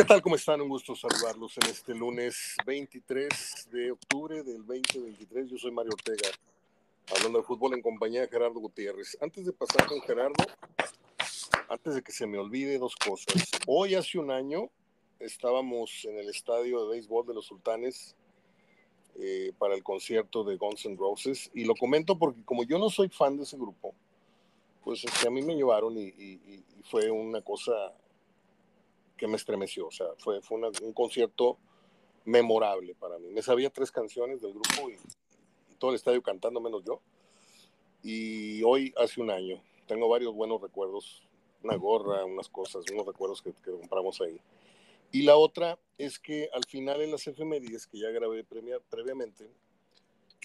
¿Qué tal? ¿Cómo están? Un gusto saludarlos en este lunes 23 de octubre del 2023. Yo soy Mario Ortega, hablando de fútbol en compañía de Gerardo Gutiérrez. Antes de pasar con Gerardo, antes de que se me olvide dos cosas. Hoy hace un año estábamos en el estadio de béisbol de los Sultanes eh, para el concierto de Guns N' Roses y lo comento porque como yo no soy fan de ese grupo, pues es que a mí me llevaron y, y fue una cosa que me estremeció. O sea, fue, fue un concierto memorable para mí. Me sabía tres canciones del grupo y, todo el estadio cantando menos yo. Y hoy, hace un año, tengo varios buenos recuerdos, una gorra, unas cosas, unos recuerdos que, compramos ahí. Y la otra es que al final en las efemérides que ya grabé previamente,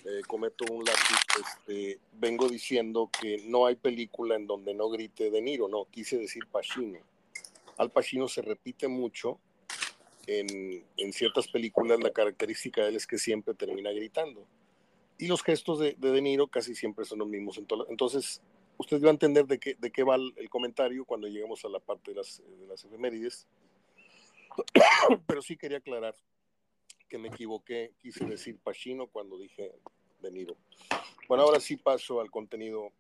eh, cometo un lápiz, este, vengo diciendo que no hay película en donde no grite De Niro, no, quise decir Pacino al Pacino se repite mucho en, ciertas películas, la característica de él es que siempre termina gritando. Y los gestos de De, Niro casi siempre son los mismos. Entonces, usted va a entender de qué, de qué va el comentario cuando lleguemos a la parte de las, de las efemérides. Pero sí quería aclarar que me equivoqué, quise decir Pacino cuando dije De Niro. Bueno, ahora sí paso al contenido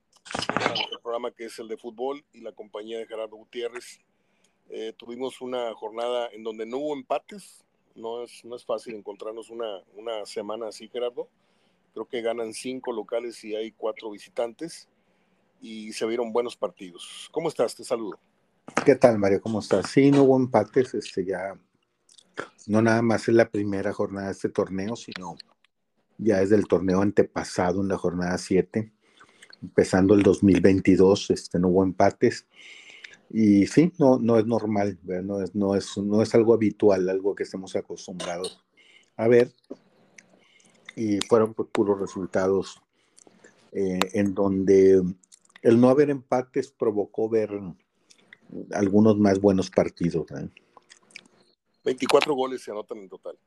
del programa que es el de fútbol y la compañía de Gerardo Gutiérrez. Eh, tuvimos una jornada en donde no hubo empates. No es, no es fácil encontrarnos una, una semana así, Gerardo. Creo que ganan cinco locales y hay cuatro visitantes. Y se vieron buenos partidos. ¿Cómo estás? Te saludo. ¿Qué tal, Mario? ¿Cómo estás? Sí, no hubo empates. Este ya no nada más es la primera jornada de este torneo, sino ya es del torneo antepasado en la jornada 7, empezando el 2022, este, no hubo empates. Y sí, no, no es normal, no es, no, es, no es algo habitual, algo que estemos acostumbrados a ver. Y fueron pues, puros resultados eh, en donde el no haber empates provocó ver algunos más buenos partidos. 24 goles se anotan en total.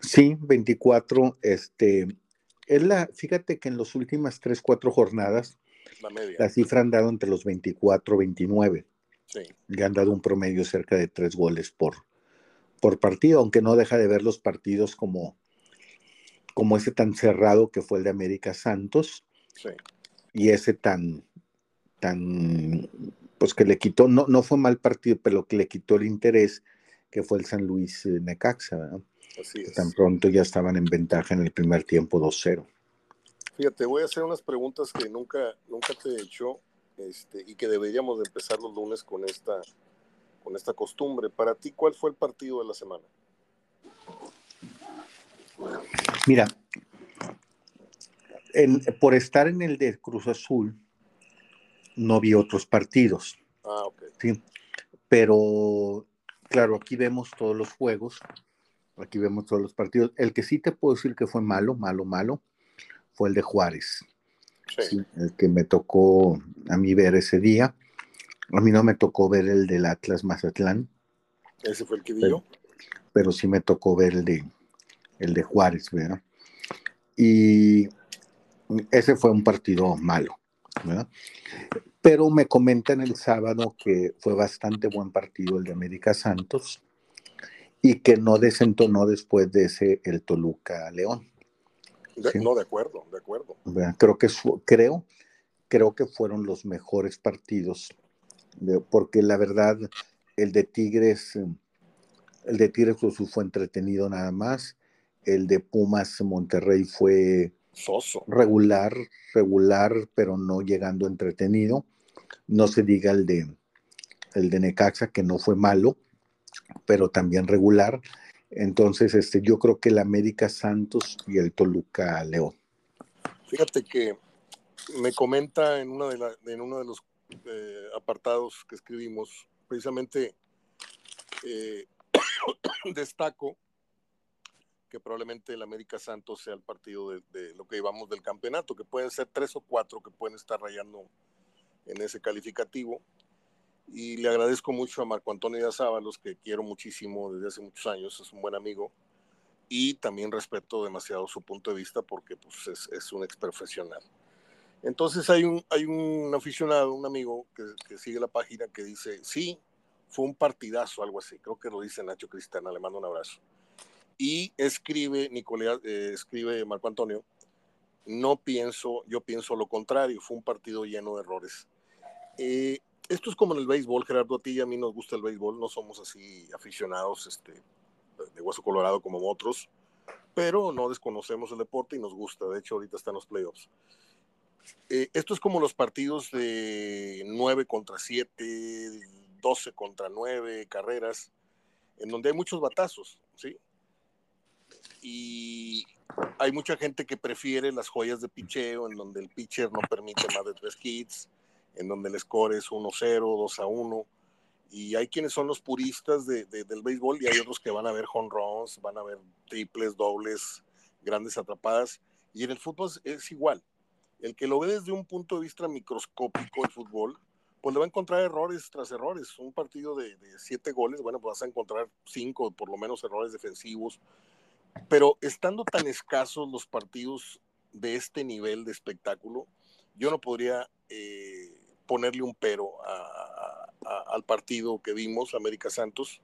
Sí, 24. Este, es la, fíjate que en las últimas 3, 4 jornadas la cifra han dado entre los 24 y 29. Sí. Le han dado un promedio cerca de tres goles por, por partido, aunque no deja de ver los partidos como, como ese tan cerrado que fue el de América Santos. Sí. Y ese tan, tan, pues que le quitó, no, no fue mal partido, pero que le quitó el interés, que fue el San Luis eh, Necaxa. Así es. Tan pronto ya estaban en ventaja en el primer tiempo 2-0. Fíjate, voy a hacer unas preguntas que nunca, nunca te he hecho este, y que deberíamos de empezar los lunes con esta, con esta costumbre. Para ti, ¿cuál fue el partido de la semana? Mira, por estar en el de Cruz Azul, no vi otros partidos. Ah, ok. Sí, pero claro, aquí vemos todos los juegos, aquí vemos todos los partidos. El que sí te puedo decir que fue malo, malo, malo, fue el de Juárez, el que me tocó a mí ver ese día. A mí no me tocó ver el del Atlas Mazatlán. Ese fue el que vio. Pero, sí me tocó ver el de, el de Juárez, ¿verdad? Y ese fue un partido malo, ¿verdad? Pero me comentan el sábado que fue bastante buen partido el de América Santos y que no desentonó después de ese el Toluca León. No, de acuerdo, de acuerdo. Creo que, creo, creo que fueron los mejores partidos, porque la verdad, el de Tigres, el de Tigres fue entretenido nada más, el de Pumas Monterrey fue Soso. regular, regular, pero no llegando entretenido. No se diga el de, el de Necaxa, que no fue malo, pero también regular. Entonces, este, yo creo que el América Santos y el Toluca León. Fíjate que me comenta en, una de en uno de los eh, apartados que escribimos, precisamente eh, destaco que probablemente el América Santos sea el partido de, de, lo que llevamos del campeonato, que pueden ser tres o cuatro que pueden estar rayando en ese calificativo y le agradezco mucho a Marco Antonio Díaz Ábalos, que quiero muchísimo desde hace muchos años, es un buen amigo, y también respeto demasiado su punto de vista porque pues, es, es un ex profesional. Entonces hay un, hay un aficionado, un amigo que, que, sigue la página que dice, sí, fue un partidazo, algo así. Creo que lo dice Nacho Cristana, le mando un abrazo. Y escribe, Nicolás, eh, escribe Marco Antonio, no pienso, yo pienso lo contrario, fue un partido lleno de errores. Eh, esto es como en el béisbol, Gerardo, a ti y a mí nos gusta el béisbol, no somos así aficionados este, de hueso colorado como otros, pero no desconocemos el deporte y nos gusta, de hecho ahorita están los playoffs. Eh, esto es como los partidos de 9 contra 7, 12 contra 9 carreras, en donde hay muchos batazos, ¿sí? Y hay mucha gente que prefiere las joyas de picheo, en donde el pitcher no permite más de tres hits, en donde el score es 1-0, 2-1. Y hay quienes son los puristas de, del béisbol y hay otros que van a ver home runs, van a ver triples, dobles, grandes atrapadas. Y en el fútbol es igual. El que lo ve desde un punto de vista microscópico el fútbol, pues le va a encontrar errores tras errores. Un partido de, de siete goles, bueno, pues vas a encontrar cinco, por lo menos, errores defensivos. Pero estando tan escasos los partidos de este nivel de espectáculo, yo no podría eh, ponerle un pero al partido que vimos, América Santos,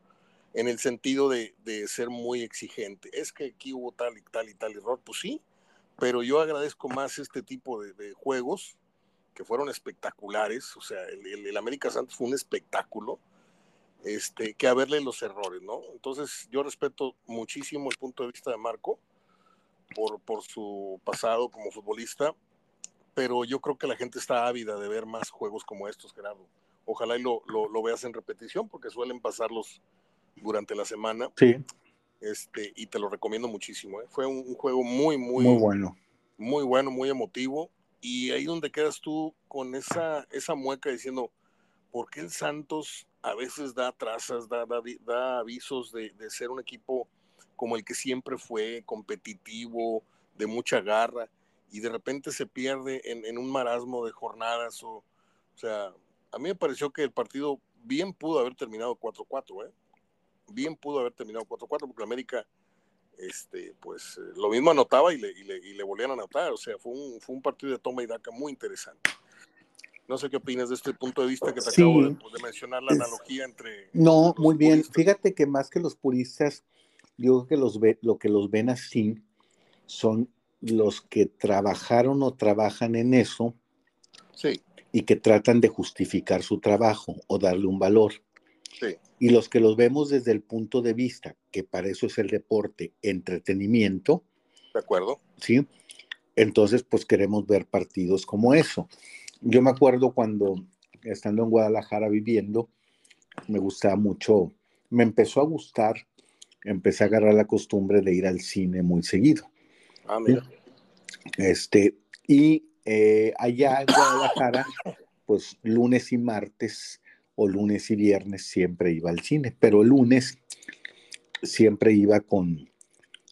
en el sentido de, ser muy exigente. Es que aquí hubo tal y tal y tal error, pues sí, pero yo agradezco más este tipo de, juegos que fueron espectaculares, o sea, el, América Santos fue un espectáculo, este, que a verle los errores, ¿no? Entonces yo respeto muchísimo el punto de vista de Marco por, por su pasado como futbolista, pero yo creo que la gente está ávida de ver más juegos como estos, Gerardo. Ojalá y lo, lo, veas en repetición, porque suelen pasarlos durante la semana. Sí. Este, y te lo recomiendo muchísimo. ¿eh? Fue un, juego muy, muy, muy bueno. Muy bueno, muy emotivo. Y ahí donde quedas tú con esa, esa mueca diciendo, ¿por qué el Santos a veces da trazas, da, da, da avisos de, de, ser un equipo como el que siempre fue, competitivo, de mucha garra? Y de repente se pierde en, un marasmo de jornadas. O, o sea, a mí me pareció que el partido bien pudo haber terminado 4-4, ¿eh? Bien pudo haber terminado 4-4 porque América, este, pues eh, lo mismo anotaba y le, y, le, y le, volvían a anotar. O sea, fue un, fue un partido de toma y daca muy interesante. No sé qué opinas de este punto de vista que te acabo de, pues, mencionar, la analogía entre... No, muy bien. Fíjate que más que los puristas, yo creo que los ve, lo que los ven así son los que trabajaron o trabajan en eso y que tratan de justificar su trabajo o darle un valor. Y los que los vemos desde el punto de vista, que para eso es el deporte, entretenimiento. De acuerdo. Sí. Entonces, pues queremos ver partidos como eso. Yo me acuerdo cuando, estando en Guadalajara viviendo, me gustaba mucho, me empezó a gustar, empecé a agarrar la costumbre de ir al cine muy seguido. Ah, mira. Este, y eh, allá en Guadalajara, pues lunes y martes o lunes y viernes siempre iba al cine, pero el lunes siempre iba con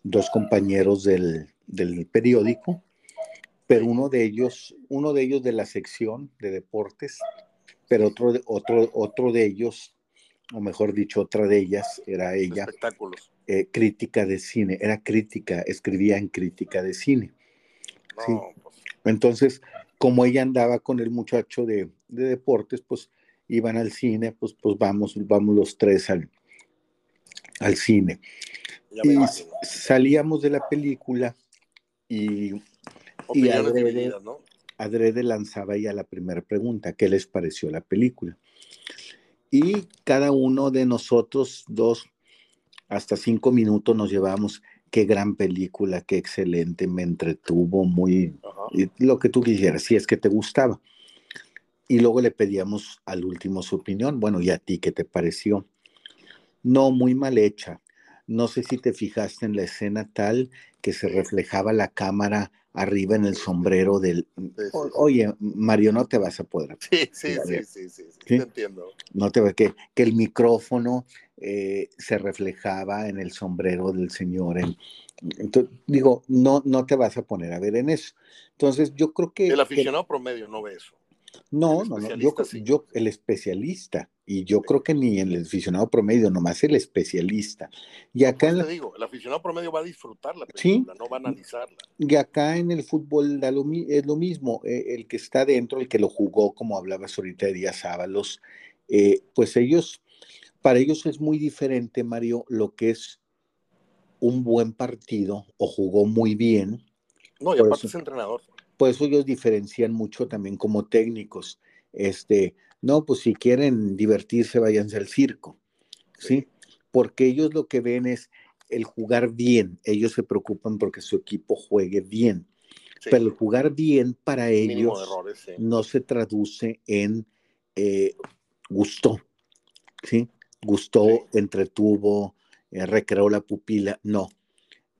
dos compañeros del, del periódico, pero uno de ellos, uno de ellos de la sección de deportes, pero otro, otro, otro de ellos, o mejor dicho, otra de ellas era ella. Espectáculos. Eh, crítica de cine, era crítica, escribía en crítica de cine. Pues. Entonces, como ella andaba con el muchacho de, deportes, pues iban al cine, pues, pues vamos, vamos los tres al, al cine. y salíamos de la película y, y adrede, adrede, lanzaba ya la primera pregunta, ¿qué les pareció la película? Y cada uno de nosotros, dos, hasta cinco minutos nos llevamos, qué gran película, qué excelente, me entretuvo muy, lo que tú quisieras, si es que te gustaba. Y luego le pedíamos al último su opinión, bueno, ¿y a ti qué te pareció? No, muy mal hecha. No sé si te fijaste en la escena tal que se reflejaba la cámara arriba en el sombrero del... Oye, Mario, no te vas a poder. Sí, sí, sí, sí, sí, sí, entiendo. No te que, que el micrófono eh, se reflejaba en el sombrero del señor. entonces, digo, no, no te vas a poner a ver en eso. Entonces, yo creo que... El aficionado promedio no ve eso. No, no, no, yo, yo, el especialista, y yo creo que ni el aficionado promedio, nomás el especialista. Y acá en te digo, el aficionado promedio va a disfrutar la película, no va a analizarla. Y acá en el fútbol da lo, es lo mismo, eh, el que está dentro, el que lo jugó, como hablabas ahorita de Díaz Ábalos, eh, pues ellos Para ellos es muy diferente, Mario, lo que es un buen partido o jugó muy bien. No, y aparte es entrenador. Por eso ellos diferencian mucho también como técnicos. Este, no, pues si quieren divertirse, váyanse al circo. ¿sí? Porque ellos lo que ven es el jugar bien. Ellos se preocupan porque su equipo juegue bien. Pero el jugar bien para ellos no se traduce en eh, gustó, ¿sí? Gustó, entretuvo, eh, recreó la pupila, no.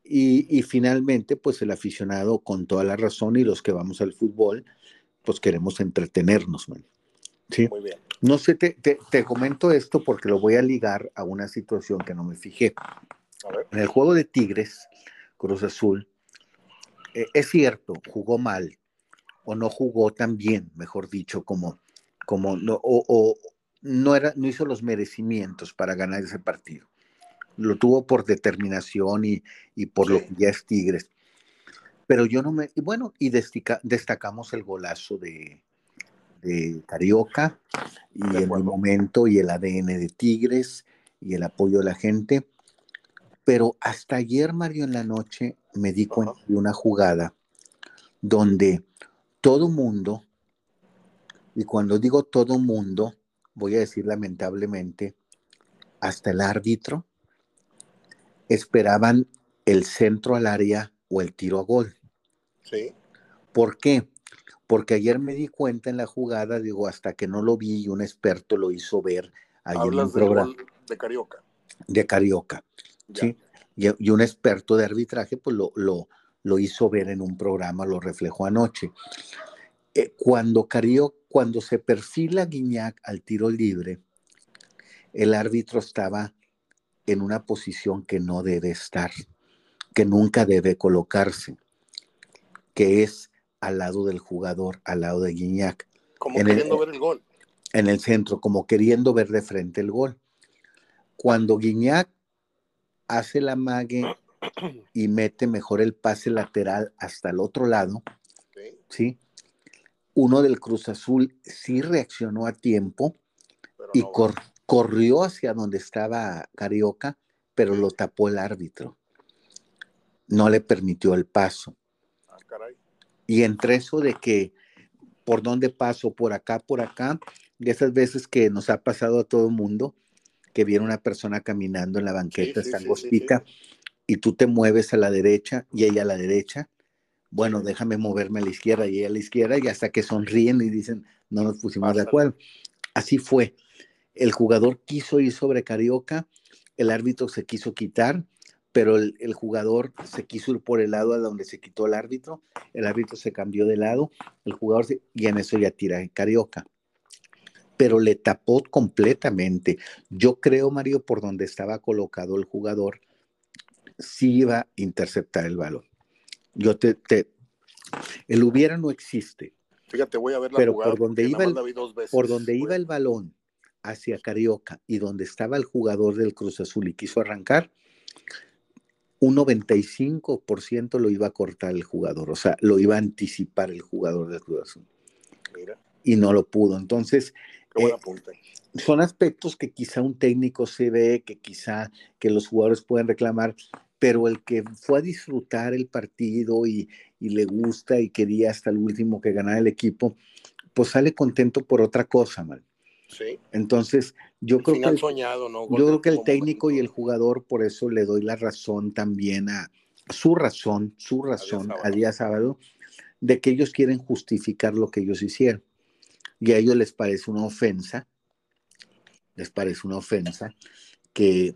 Y, finalmente, pues el aficionado con toda la razón y los que vamos al fútbol, pues queremos entretenernos, ¿sí? Muy bien. No sé, te, te, comento esto porque lo voy a ligar a una situación que no me fijé. En el juego de Tigres, Cruz Azul, eh, es cierto, jugó mal, o no jugó tan bien, mejor dicho, como, como no, o, no, era, no hizo los merecimientos para ganar ese partido. Lo tuvo por determinación y, y por lo que ya es Tigres. Pero yo no me. Y bueno, y destacamos el golazo de, de Carioca y el momento y el ADN de Tigres y el apoyo de la gente. Pero hasta ayer, Mario, en la noche me di cuenta de una jugada donde todo mundo, y cuando digo todo mundo, voy a decir lamentablemente, hasta el árbitro, esperaban el centro al área o el tiro a gol. Sí. ¿Por qué? Porque ayer me di cuenta en la jugada, digo, hasta que no lo vi y un experto lo hizo ver ahí en el programa. De Carioca. De Carioca. ¿sí? Y, un experto de arbitraje, pues lo, lo, lo, hizo ver en un programa, lo reflejó anoche. Eh, cuando Carioca, cuando se perfila Guiñac al tiro libre, el árbitro estaba en una posición que no debe estar, que nunca debe colocarse, que es al lado del jugador, al lado de Guiñac. Como queriendo ver el gol. En el centro, como queriendo ver de frente el gol. Cuando Guiñac hace la mague y mete mejor el pase lateral hasta el otro lado, ¿sí? Uno del Cruz Azul sí reaccionó a tiempo y corrió hacia donde estaba Carioca, pero lo tapó el árbitro. No le permitió el paso. Ah, y entre eso de que por dónde paso, por acá, por acá, de esas veces que nos ha pasado a todo el mundo, que viene una persona caminando en la banqueta, está angostica, y tú te mueves a la derecha y ella a la derecha, bueno, déjame moverme a la izquierda y ella a la izquierda, y hasta que sonríen y dicen, no nos pusimos de acuerdo. Así fue. El jugador quiso ir sobre Carioca, el árbitro se quiso quitar, pero el, jugador se quiso ir por el lado a donde se quitó el árbitro, el árbitro se cambió de lado, el jugador y en eso ya tira Carioca. Pero le tapó completamente. Yo creo, Mario, por donde estaba colocado el jugador, sí iba a interceptar el balón. Yo te, te el hubiera no existe. Fíjate, voy a ver la pero por donde iba el, por donde iba el balón hacia Carioca y donde estaba el jugador del Cruz Azul y quiso arrancar, un 95% lo iba a cortar el jugador, o sea, lo iba a anticipar el jugador del Cruz Azul. Y no lo pudo. Entonces, eh, son aspectos que quizá un técnico se ve, que quizá que los jugadores pueden reclamar, pero el que fue a disfrutar el partido y, y le gusta y quería hasta el último que ganara el equipo, pues sale contento por otra cosa, Entonces, yo creo que, el, yo creo que el técnico y el jugador, por eso le doy la razón también a su razón, su razón al día sábado, de que ellos quieren justificar lo que ellos hicieron. Y a ellos les parece una ofensa, les parece una ofensa que,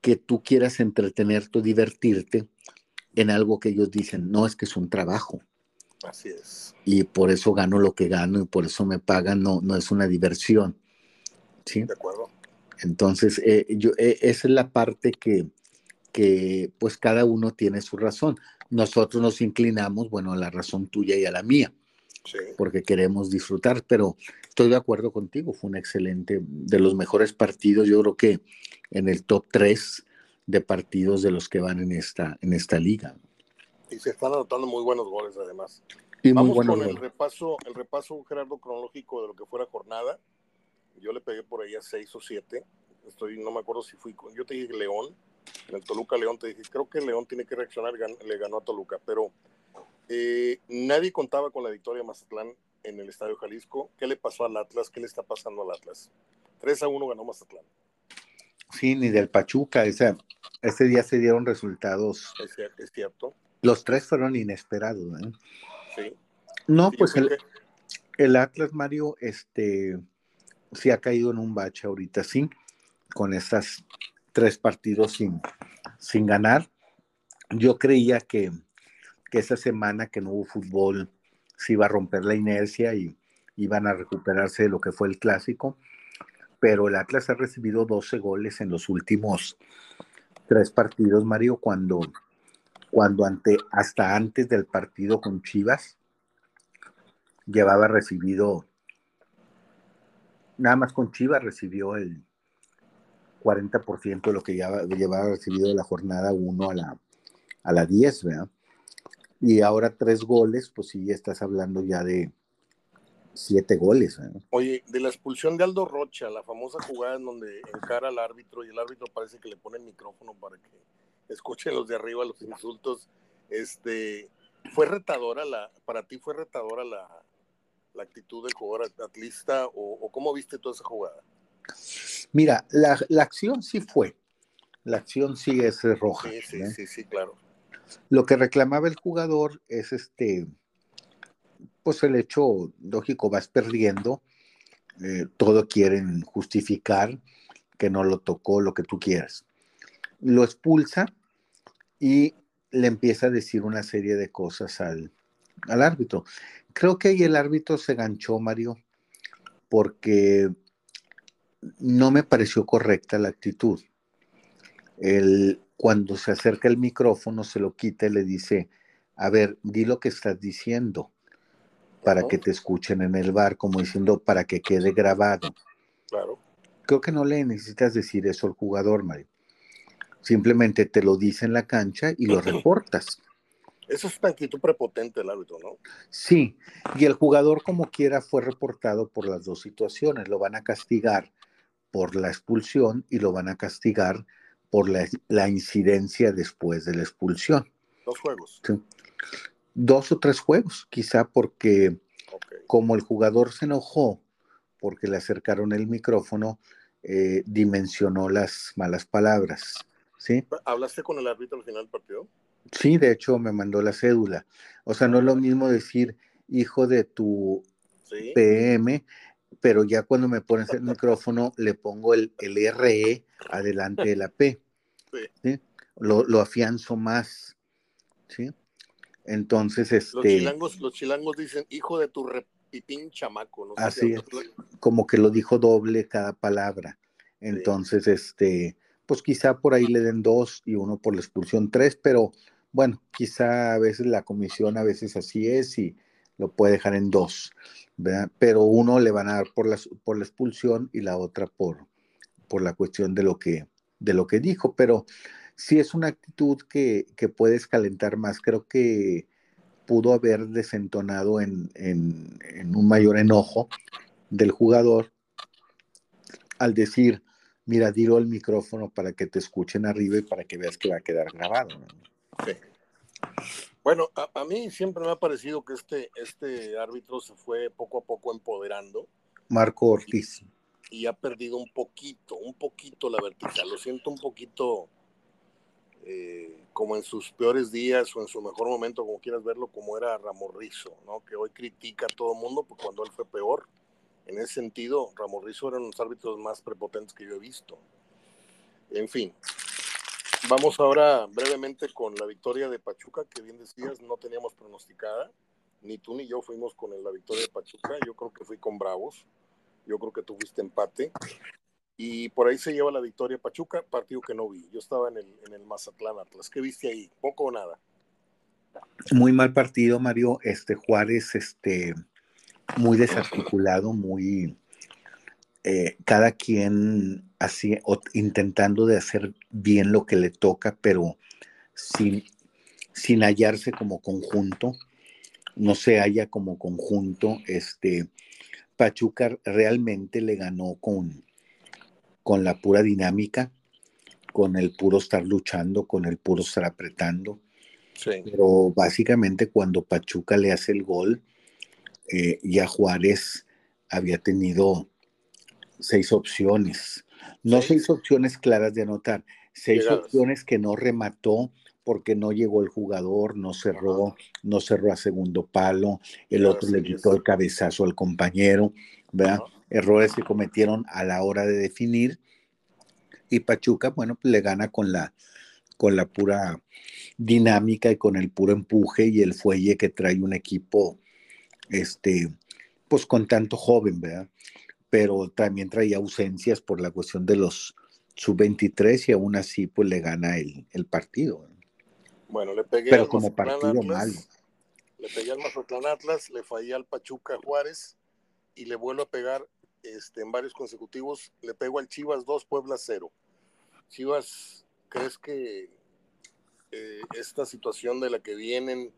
que tú quieras entretenerte o divertirte en algo que ellos dicen, no es que es un trabajo. Así es. Y por eso gano lo que gano y por eso me pagan, no, no es una diversión. ¿Sí? De acuerdo. Entonces, eh, yo, eh, esa es la parte que, que, pues cada uno tiene su razón. Nosotros nos inclinamos, bueno, a la razón tuya y a la mía, sí. porque queremos disfrutar, pero estoy de acuerdo contigo, fue un excelente, de los mejores partidos, yo creo que en el top 3 de partidos de los que van en esta, en esta liga y se están anotando muy buenos goles además. Y Vamos muy con el repaso, el repaso, Gerardo, cronológico de lo que fuera jornada. Yo le pegué por ahí a seis o siete. estoy, no me acuerdo si fui con, yo te dije León, en el Toluca León te dije, creo que León tiene que reaccionar, le ganó a Toluca, pero eh, nadie contaba con la victoria de Mazatlán en el Estadio Jalisco. ¿Qué le pasó al Atlas? ¿Qué le está pasando al Atlas? 3 a 1 ganó Mazatlán. Sí, ni del Pachuca. Ese, ese día se dieron resultados. Es cierto. Los tres fueron inesperados. ¿eh? Sí. No, pues el, el, Atlas, Mario, este, sí ha caído en un bache ahorita, sí, con estos tres partidos sin, sin ganar. Yo creía que, que esa semana que no hubo fútbol se iba a romper la inercia y iban a recuperarse de lo que fue el clásico pero el Atlas ha recibido 12 goles en los últimos tres partidos, Mario, cuando, cuando ante, hasta antes del partido con Chivas llevaba recibido, nada más con Chivas recibió el 40% de lo que llevaba, recibido la jornada 1 a la, a la 10, ¿verdad? Y ahora tres goles, pues sí, estás hablando ya de, siete goles. ¿eh? Oye, de la expulsión de Aldo Rocha, la famosa jugada en donde encara al árbitro y el árbitro parece que le pone el micrófono para que escuchen los de arriba los insultos, este, ¿fue retadora la, para ti fue retadora la, la actitud del jugador atlista o, cómo viste toda esa jugada? Mira, la, la, acción sí fue, la acción sí es roja. Sí, sí, sí, sí, claro. Lo que reclamaba el jugador es este, pues el hecho lógico vas perdiendo, eh, todo quieren justificar que no lo tocó, lo que tú quieras. Lo expulsa y le empieza a decir una serie de cosas al, al árbitro. Creo que ahí el árbitro se ganchó, Mario, porque no me pareció correcta la actitud. El, cuando se acerca el micrófono, se lo quita y le dice, a ver, di lo que estás diciendo para que te escuchen en el bar, como diciendo, para que quede grabado. Claro. Creo que no le necesitas decir eso al jugador, Mario. Simplemente te lo dice en la cancha y lo reportas. Eso es una actitud prepotente el árbitro, ¿no? Sí, y el jugador como quiera fue reportado por las dos situaciones. Lo van a castigar por la expulsión y lo van a castigar por la, la incidencia después de la expulsión. Dos juegos. Sí dos o tres juegos, quizá porque como el jugador se enojó porque le acercaron el micrófono, eh, dimensionó las malas palabras. ¿Sí? ¿Hablaste con el árbitro al final del partido? Sí, de hecho me mandó la cédula. O sea, no es lo mismo decir hijo de tu PM, pero ya cuando me pones el micrófono le pongo el, el RE adelante de la P. Sí. Lo, lo afianzo más. ¿sí? Entonces, este. Los chilangos, los chilangos dicen, hijo de tu repipín chamaco, ¿no? Así es, como que lo dijo doble cada palabra. Entonces, este, pues quizá por ahí le den dos y uno por la expulsión tres, pero bueno, quizá a veces la comisión a veces así es y lo puede dejar en dos, ¿verdad? Pero uno le van a dar por la, por la expulsión y la otra por, por la cuestión de lo que, de lo que dijo, pero sí es una actitud que, puedes calentar más. Creo que pudo haber desentonado en, un mayor enojo del jugador al decir, mira, diro el micrófono para que te escuchen arriba y para que veas que va a quedar grabado. Sí. Bueno, a, mí siempre me ha parecido que este, este árbitro se fue poco a poco empoderando. Marco Ortiz. y ha perdido un poquito, un poquito la vertical. Lo siento un poquito eh, como en sus peores días o en su mejor momento, como quieras verlo, como era Ramorrizo, ¿no? que hoy critica a todo el mundo pues, cuando él fue peor. En ese sentido, Ramorrizo era uno de los árbitros más prepotentes que yo he visto. En fin, vamos ahora brevemente con la victoria de Pachuca, que bien decías, no teníamos pronosticada. Ni tú ni yo fuimos con la victoria de Pachuca. Yo creo que fui con Bravos. Yo creo que tuviste empate y por ahí se lleva la victoria Pachuca, partido que no vi. Yo estaba en el, en el Mazatlán Atlas. ¿Qué viste ahí? ¿Poco o nada? Muy mal partido, Mario. Este Juárez, este, muy desarticulado, muy eh, cada quien así, intentando de hacer bien lo que le toca, pero sin, sin hallarse como conjunto. No se halla como conjunto. Este Pachuca realmente le ganó con con la pura dinámica, con el puro estar luchando, con el puro estar apretando. Pero básicamente cuando Pachuca le hace el gol, eh, ya Juárez había tenido seis opciones. No seis opciones claras de anotar, seis opciones que no remató porque no llegó el jugador, no cerró, no cerró a segundo palo, el otro le quitó el cabezazo al compañero, ¿verdad? Errores que cometieron a la hora de definir. Y Pachuca, bueno, pues le gana con la, con la pura dinámica y con el puro empuje y el fuelle que trae un equipo, este, pues con tanto joven, ¿verdad? Pero también traía ausencias por la cuestión de los sub-23 y aún así pues le gana el, el partido. Bueno, le pegué Pero como partido malo. Le pegué al Mazatlán Atlas, le fallé al Pachuca Juárez y le vuelvo a pegar este, en varios consecutivos. Le pego al Chivas 2, Puebla 0. Chivas, ¿crees que eh, esta situación de la que vienen,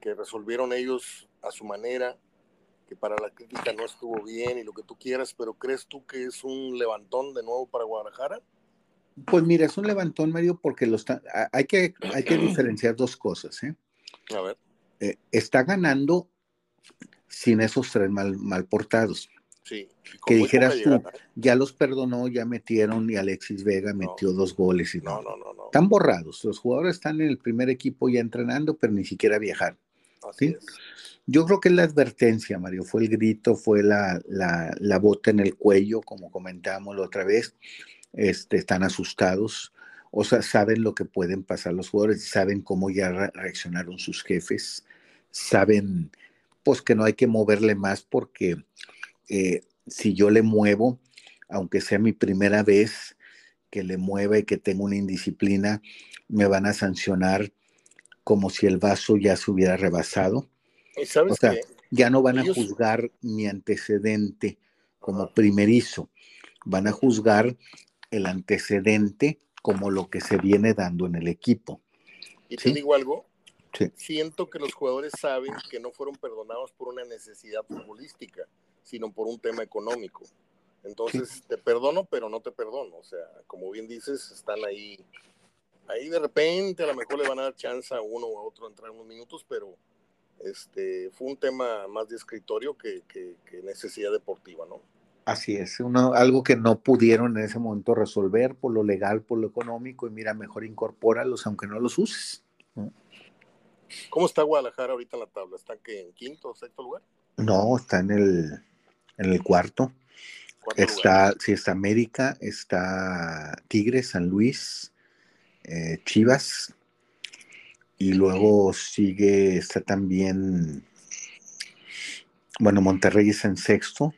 que resolvieron ellos a su manera, que para la crítica no estuvo bien y lo que tú quieras, pero ¿crees tú que es un levantón de nuevo para Guadalajara? Pues mira, es un levantón medio porque lo está, hay, que, hay que diferenciar dos cosas. ¿eh? A ver. Eh, está ganando sin esos tres mal, mal portados. Sí. Que dijeras tú, ¿eh? ya los perdonó, ya metieron y Alexis Vega metió dos goles. Y no, no, no, no, Están borrados. Los jugadores están en el primer equipo ya entrenando, pero ni siquiera viajar. Yo creo que es la advertencia, Mario, fue el grito, fue la, la, la bota en el cuello, como comentábamos la otra vez. Este, están asustados, o sea, saben lo que pueden pasar los jugadores, saben cómo ya reaccionaron sus jefes, saben pues que no hay que moverle más porque eh, si yo le muevo, aunque sea mi primera vez que le mueva y que tenga una indisciplina, me van a sancionar como si el vaso ya se hubiera rebasado. o sea, ya no van a juzgar mi antecedente como primerizo, van a juzgar el antecedente como lo que se viene dando en el equipo. Y te digo algo, siento que los jugadores saben que no fueron perdonados por una necesidad futbolística, sino por un tema económico. Entonces, te perdono, pero no te perdono. O sea, como bien dices, están ahí. Ahí de repente a lo mejor le van a dar chance a uno o a otro entrar unos minutos, pero este fue un tema más de escritorio que, que, que necesidad deportiva, ¿no? Así es, uno, algo que no pudieron en ese momento resolver por lo legal, por lo económico, y mira, mejor incorpóralos aunque no los uses. ¿Cómo está Guadalajara ahorita en la tabla? ¿Está que en quinto o sexto lugar? No, está en el, en el cuarto. Está, sí, está América, está Tigres, San Luis, eh, Chivas, y luego sigue, está también, bueno, Monterrey es en sexto.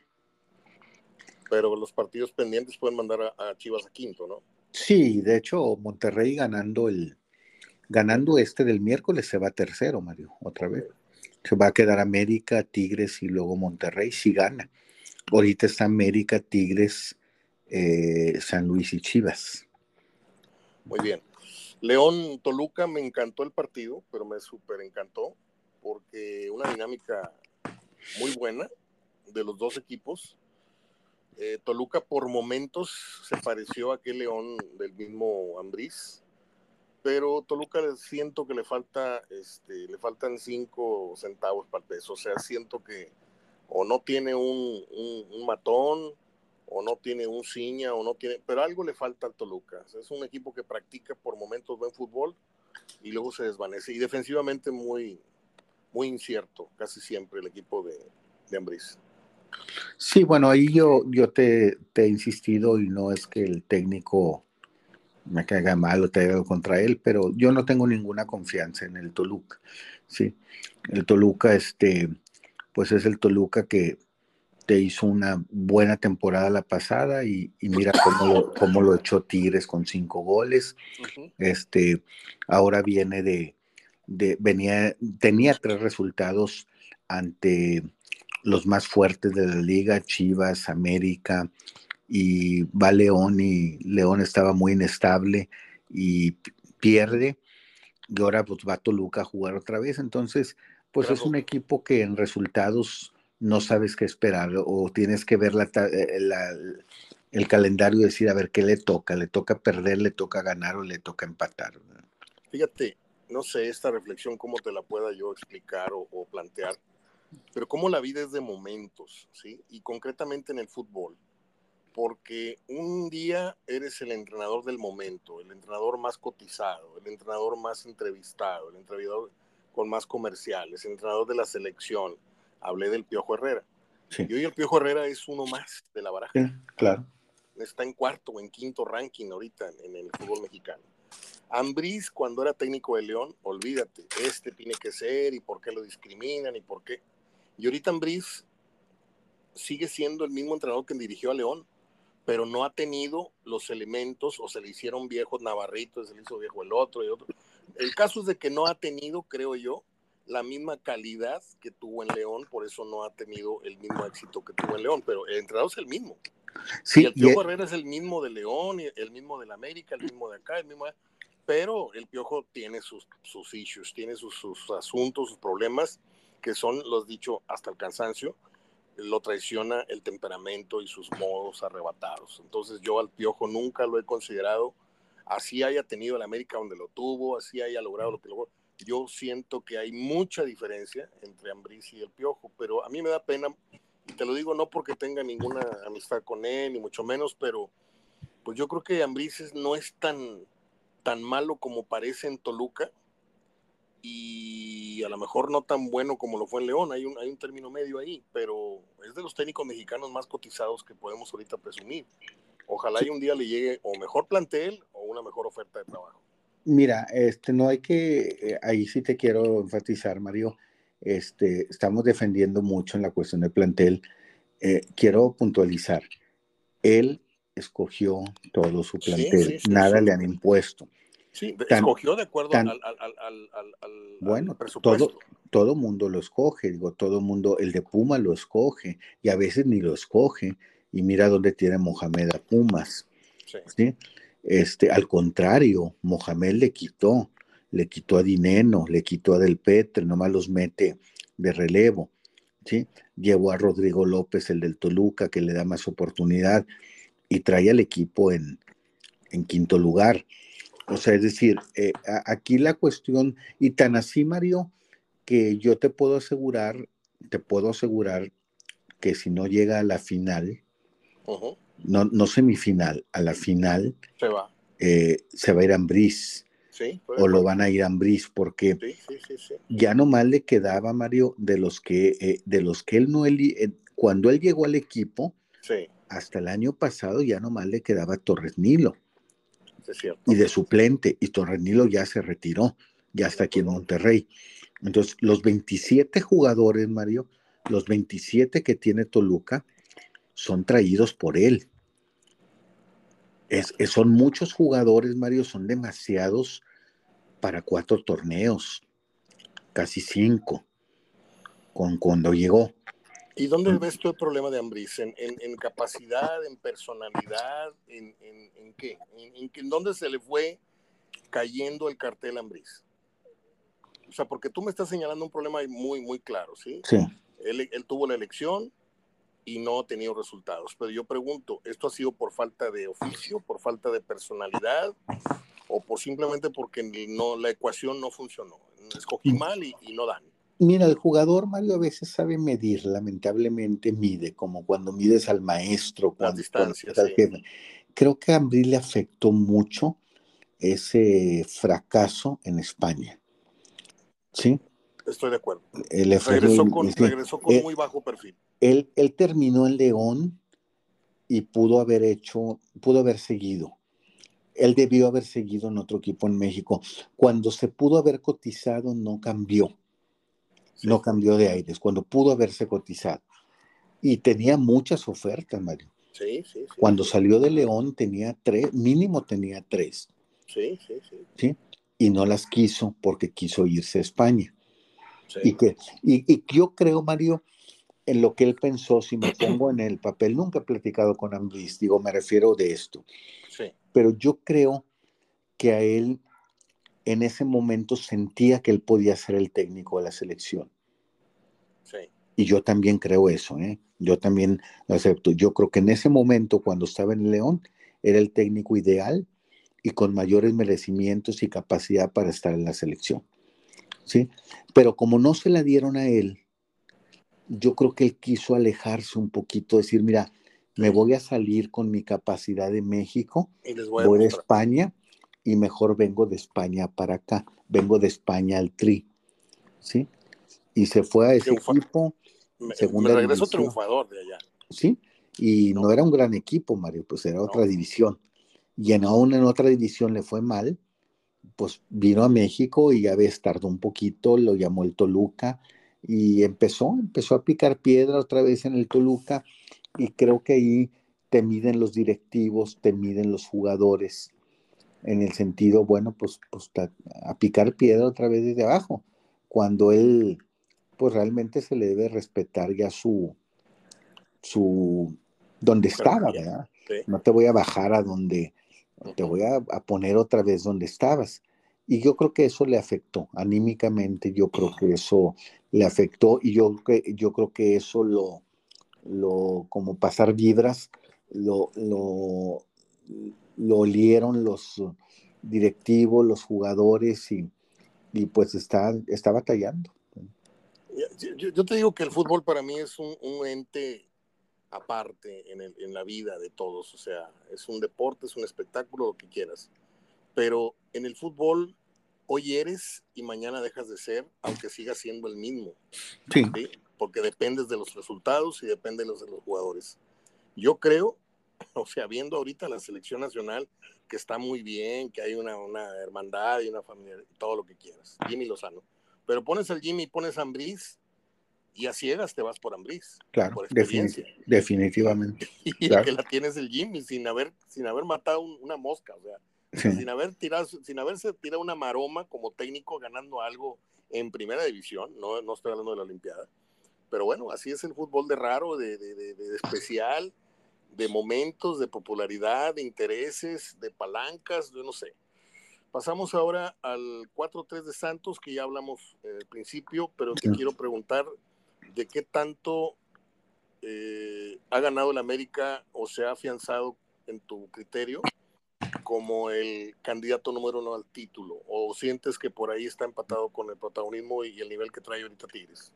Pero los partidos pendientes pueden mandar a Chivas a quinto, ¿no? Sí, de hecho, Monterrey ganando el, ganando este del miércoles se va tercero, Mario, otra vez. Se va a quedar América, Tigres y luego Monterrey si gana. Ahorita está América, Tigres, eh, San Luis y Chivas. Muy bien. León Toluca me encantó el partido, pero me súper encantó porque una dinámica muy buena de los dos equipos. Eh, Toluca por momentos se pareció a aquel León del mismo Ambriz, pero Toluca siento que le falta, este, le faltan cinco centavos para el peso, o sea, siento que o no tiene un, matón, o no tiene un ciña, o no tiene, pero algo le falta al Toluca. es un equipo que practica por momentos buen fútbol y luego se desvanece. Y defensivamente muy, muy incierto, casi siempre el equipo de, de Ambriz. Sí, bueno, ahí yo, yo te, he insistido y no es que el técnico me caiga mal o te algo contra él, pero yo no tengo ninguna confianza en el Toluca. Sí, el Toluca, este, pues es el Toluca que te hizo una buena temporada la pasada y, mira cómo lo, cómo lo, echó Tigres con cinco goles. Este, ahora viene de, de, venía, tenía tres resultados ante los más fuertes de la liga, Chivas, América, y va León y León estaba muy inestable y pierde. Y ahora pues va Toluca a jugar otra vez, entonces pues es un equipo que en resultados no sabes qué esperar o tienes que ver eh, el calendario y decir, a ver, ¿qué le toca? ¿Le toca perder, le toca ganar o le toca empatar? Fíjate, no sé esta reflexión cómo te la pueda yo explicar o, o plantear, pero cómo la vida es de momentos, ¿sí? Y concretamente en el fútbol porque un día eres el entrenador del momento, el entrenador más cotizado, el entrenador más entrevistado, el entrenador con más comerciales, el entrenador de la selección. Hablé del Piojo Herrera. Y hoy el Piojo Herrera es uno más de la baraja. claro. Está en cuarto o en quinto ranking ahorita en, el fútbol mexicano. Ambriz, cuando era técnico de León, olvídate, este tiene que ser y por qué lo discriminan y por qué. Y ahorita Ambriz sigue siendo el mismo entrenador que dirigió a León pero no ha tenido los elementos o se le hicieron viejos Navarrito, se le hizo viejo el otro y otro. El caso es de que no ha tenido, creo yo, la misma calidad que tuvo en León, por eso no ha tenido el mismo éxito que tuvo en León, pero el entrenador es el mismo. Sí, el Piojo Herrera es el mismo de León, el mismo del América, el mismo de acá, el mismo de... pero el Piojo tiene sus, sus issues, tiene sus, sus asuntos, sus problemas, que son los dicho hasta el cansancio, lo traiciona el temperamento y sus modos arrebatados. Entonces yo al Piojo nunca lo he considerado, así haya tenido el América donde lo tuvo, así haya logrado lo que logró. Yo siento que hay mucha diferencia entre Ambriz y el Piojo, pero a mí me da pena, y te lo digo no porque tenga ninguna amistad con él, ni mucho menos, pero pues yo creo que Ambriz no es tan, tan malo como parece en Toluca, y a lo mejor no tan bueno como lo fue en León, hay un, hay un término medio ahí, pero es de los técnicos mexicanos más cotizados que podemos ahorita presumir. Ojalá y un día le llegue o mejor plantel o una mejor oferta de trabajo. Mira, este no hay que, eh, ahí sí te quiero enfatizar, Mario, este, estamos defendiendo mucho en la cuestión del plantel. Eh, quiero puntualizar, él escogió todo su plantel, nada le han impuesto. Sí, escogió de acuerdo al, bueno, presupuesto. Todo, todo mundo lo escoge, digo, todo mundo, el de Puma lo escoge y a veces ni lo escoge. Y mira dónde tiene Mohamed a Pumas. Sí. Este, al contrario, Mohamed le quitó, le quitó a Dineno, le quitó a Del Petre, nomás los mete de relevo. ¿sí? Llevó a Rodrigo López, el del Toluca, que le da más oportunidad, y trae al equipo en, en quinto lugar. O sea, es decir, eh, aquí la cuestión, y tan así, Mario, que yo te puedo asegurar, te puedo asegurar que si no llega a la final, no, no semifinal, a la final, se va, eh, se va a ir a Ambriz. Sí, o lo van a ir a Ambriz porque ya nomás le quedaba Mario de los que eh, de los que él no él, cuando él llegó al equipo hasta el año pasado ya nomás le quedaba Torres Nilo. Y de suplente, y Torrenilo ya se retiró, ya está aquí en Monterrey. Entonces, los 27 jugadores, Mario, los 27 que tiene Toluca, son traídos por él. Es, son muchos jugadores, Mario, son demasiados para cuatro torneos, casi cinco, con cuando llegó. ¿Y dónde ves tú el problema de Ambris? ¿En, capacidad, en personalidad, en, qué? ¿En, dónde se le fue cayendo el cartel Ambris? O sea, porque tú me estás señalando un problema muy, muy claro, ¿sí? Sí. Él, tuvo la elección y no ha tenido resultados. Pero yo pregunto, ¿esto ha sido por falta de oficio, por falta de personalidad o por simplemente porque no, la ecuación no funcionó? Escogí mal y no dan. Mira, el jugador, Mario, a veces sabe medir, lamentablemente mide, como cuando mides al maestro. Cuando, distancia, Creo que a Ambrí le afectó mucho ese fracaso en España. ¿Sí? Estoy de acuerdo. regresó con, regresó con muy bajo perfil. Él, él terminó en León y pudo haber hecho, pudo haber seguido. Él debió haber seguido en otro equipo en México. Cuando se pudo haber cotizado, no cambió no cambió de aires, cuando pudo haberse cotizado. Y tenía muchas ofertas, Mario. Sí, sí, sí. Cuando salió de León tenía tres, mínimo tenía tres. Sí, sí, sí. ¿sí? Y no las quiso porque quiso irse a España. Y, que, y, yo creo, Mario, en lo que él pensó, si me pongo en el papel, nunca he platicado con Ambris, digo, me refiero de esto. Sí. Pero yo creo que a él en ese momento sentía que él podía ser el técnico de la selección. Sí. Y yo también creo eso, ¿eh? Yo también lo acepto. Yo creo que en ese momento, cuando estaba en León, era el técnico ideal y con mayores merecimientos y capacidad para estar en la selección. ¿Sí? Pero como no se la dieron a él, yo creo que él quiso alejarse un poquito, decir, mira, me voy a salir con mi capacidad de México, voy, voy a España y mejor vengo de España para acá, vengo de España al Tri, ¿sí? Y se fue a ese equipo. Me, me regresó triunfador de allá. Sí, y no. era un gran equipo, Mario, pues era otra división. Y en aún en otra división le fue mal, pues vino a México y ya ves, tardó un poquito, lo llamó el Toluca y empezó, empezó a picar piedra otra vez en el Toluca y creo que ahí te miden los directivos, te miden los jugadores, en el sentido, bueno, pues, pues a picar piedra otra vez desde abajo, cuando él, pues realmente se le debe respetar ya su, su, donde estaba, ¿verdad? No te voy a bajar a donde, te voy a, poner otra vez donde estabas. Y yo creo que eso le afectó, anímicamente, yo creo que eso le afectó y yo, yo creo que eso lo, lo como pasar vibras, lo, lo, lo olieron los directivos, los jugadores y, y pues está, está batallando. Yo, te digo que el fútbol para mí es un, un ente aparte en, el, en, la vida de todos, o sea, es un deporte, es un espectáculo, lo que quieras, pero en el fútbol hoy eres y mañana dejas de ser, aunque sigas siendo el mismo, sí. porque dependes de los resultados y depende de los, de los jugadores. Yo creo o sea, viendo ahorita la selección nacional, que está muy bien, que hay una, una hermandad y una familia, todo lo que quieras, Jimmy Lozano. Pero pones al Jimmy y pones a Ambriz, y a ciegas te vas por Ambriz. Claro, por definitivamente. Y el que la tienes el Jimmy, sin haber, sin haber matado una mosca, o sea, sin haber tirado, sin haberse tirado una maroma como técnico ganando algo en primera división, no, no estoy hablando de la Olimpiada. Pero bueno, así es el fútbol de raro, de, de, de, de especial de momentos, de popularidad, de intereses, de palancas, yo no sé. Pasamos ahora al 4-3 de Santos, que ya hablamos eh, al principio, pero te quiero preguntar de qué tanto eh, ha ganado el América o se ha afianzado en tu criterio como el candidato número uno al título, o sientes que por ahí está empatado con el protagonismo y el nivel que trae ahorita Tigres.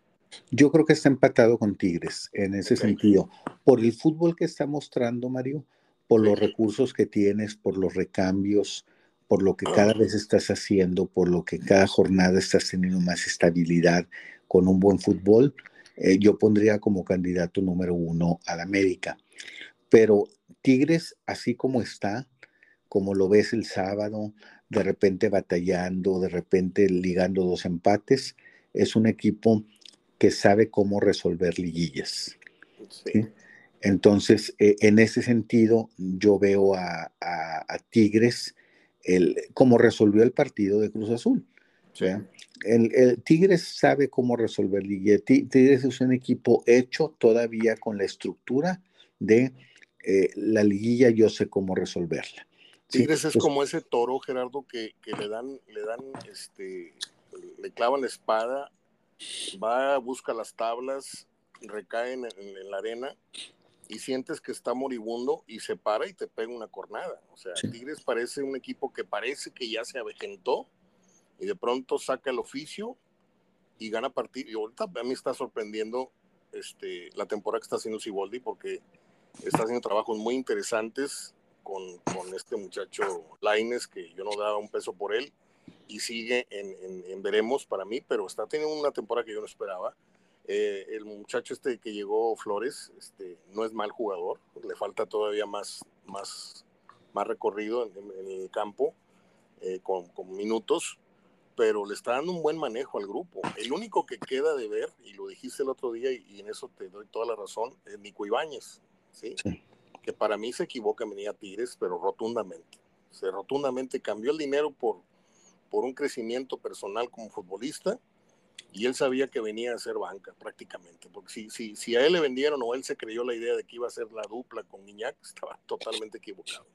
Yo creo que está empatado con Tigres en ese sentido. Por el fútbol que está mostrando, Mario, por los recursos que tienes, por los recambios, por lo que cada vez estás haciendo, por lo que cada jornada estás teniendo más estabilidad con un buen fútbol, eh, yo pondría como candidato número uno al América. Pero Tigres, así como está, como lo ves el sábado, de repente batallando, de repente ligando dos empates, es un equipo que sabe cómo resolver liguillas. Entonces, eh, en ese sentido, yo veo a, Tigres el, cómo resolvió el partido de Cruz Azul. El, Tigres sabe cómo resolver liguillas. Tigres es un equipo hecho todavía con la estructura de eh, la liguilla, yo sé cómo resolverla. Tigres es como ese toro, Gerardo, que, que, le dan, le dan, este, le clavan la espada va, busca las tablas, recae en, la arena y sientes que está moribundo y se para y te pega una cornada. O sea, Tigres parece un equipo que parece que ya se avejentó y de pronto saca el oficio y gana partido. Y ahorita a mí está sorprendiendo este, la temporada que está haciendo Siboldi porque está haciendo trabajos muy interesantes con, con este muchacho Laines, que yo no daba un peso por él y sigue en, veremos para mí, pero está teniendo una temporada que yo no esperaba. Eh, el muchacho este que llegó, Flores, este, no es mal jugador, le falta todavía más, más, más recorrido en, el campo, eh, con, con, minutos, pero le está dando un buen manejo al grupo. El único que queda de ver, y lo dijiste el otro día, y, en eso te doy toda la razón, es Nico Ibáñez, ¿sí? Que para mí se equivoca en venir a Tigres, pero rotundamente. Se rotundamente cambió el dinero por, por un crecimiento personal como futbolista y él sabía que venía a ser banca prácticamente, porque si, si, si a él le vendieron o él se creyó la idea de que iba a ser la dupla con Guiñac, estaba totalmente equivocado.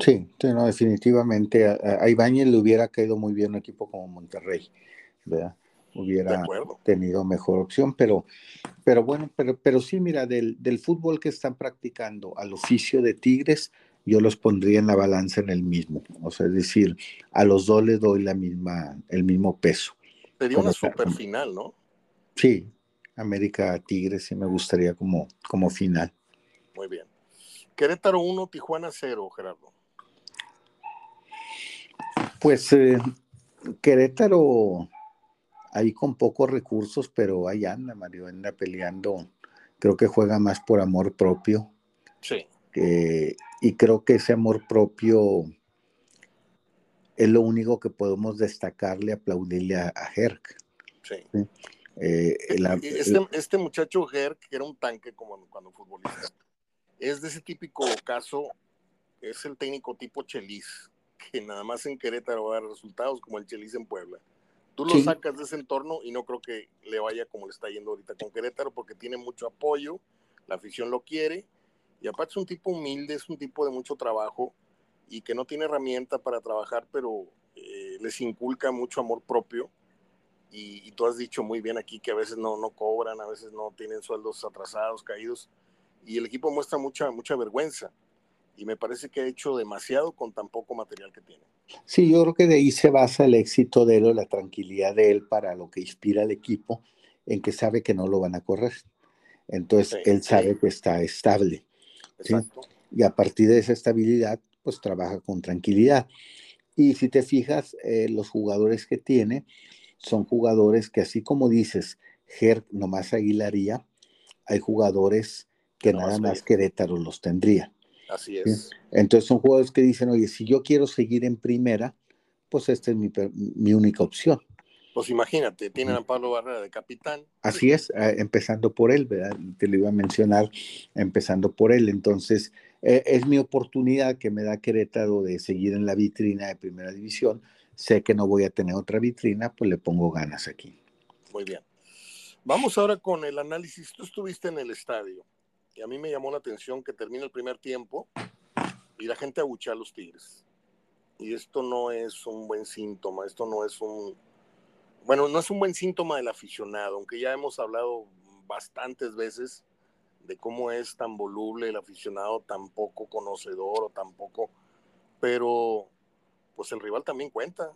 Sí, no, definitivamente a, a le hubiera caído muy bien un equipo como Monterrey, ¿verdad? Hubiera tenido mejor opción, pero, pero bueno, pero, pero sí, mira, del, del fútbol que están practicando al oficio de Tigres, yo los pondría en la balanza en el mismo. O sea, es decir, a los dos les doy la misma, el mismo peso. Sería una super final, ¿no? Sí, América Tigres sí me gustaría como, como final. Muy bien. Querétaro 1, Tijuana 0, Gerardo. Pues eh, Querétaro ahí con pocos recursos, pero ahí anda, Mario, anda peleando. Creo que juega más por amor propio. Sí. y creo que ese amor propio es lo único que podemos destacarle, aplaudirle a, a Herc. Sí. Eh, este, este, muchacho Herc, que era un tanque como cuando futbolista, es de ese típico caso, es el técnico tipo Chelis, que nada más en Querétaro va a dar resultados como el Chelis en Puebla. Tú lo sacas de ese entorno y no creo que le vaya como le está yendo ahorita con Querétaro porque tiene mucho apoyo, la afición lo quiere y aparte es un tipo humilde, es un tipo de mucho trabajo y que no tiene herramienta para trabajar, pero eh, les inculca mucho amor propio. Y, tú has dicho muy bien aquí que a veces no, no cobran, a veces no tienen sueldos atrasados, caídos, y el equipo muestra mucha, mucha vergüenza y me parece que ha hecho demasiado con tan poco material que tiene. Sí, yo creo que de ahí se basa el éxito de él o la tranquilidad de él para lo que inspira al equipo, en que sabe que no lo van a correr. Entonces, él sabe que está estable. Y a partir de esa estabilidad, pues trabaja con tranquilidad. Y si te fijas, eh, los jugadores que tiene son jugadores que, así como dices, Ger nomás aguilaría, hay jugadores que nada más Querétaro los tendría. Así es. Entonces son jugadores que dicen, oye, si yo quiero seguir en primera, pues esta es mi, única opción. Pues imagínate, tienen a Pablo Barrera de capitán. Así es, eh, empezando por él, ¿verdad? Te lo iba a mencionar, empezando por él. Entonces, eh, es mi oportunidad que me da Querétaro de seguir en la vitrina de primera división. Sé que no voy a tener otra vitrina, pues le pongo ganas aquí. Muy bien. Vamos ahora con el análisis. Tú estuviste en el estadio y a mí me llamó la atención que termina el primer tiempo y la gente abuchea a los Tigres. Y esto no es un buen síntoma, esto no es un... Bueno, no es un buen síntoma del aficionado, aunque ya hemos hablado bastantes veces de cómo es tan voluble el aficionado, tan poco conocedor o tan poco... Pero pues el rival también cuenta.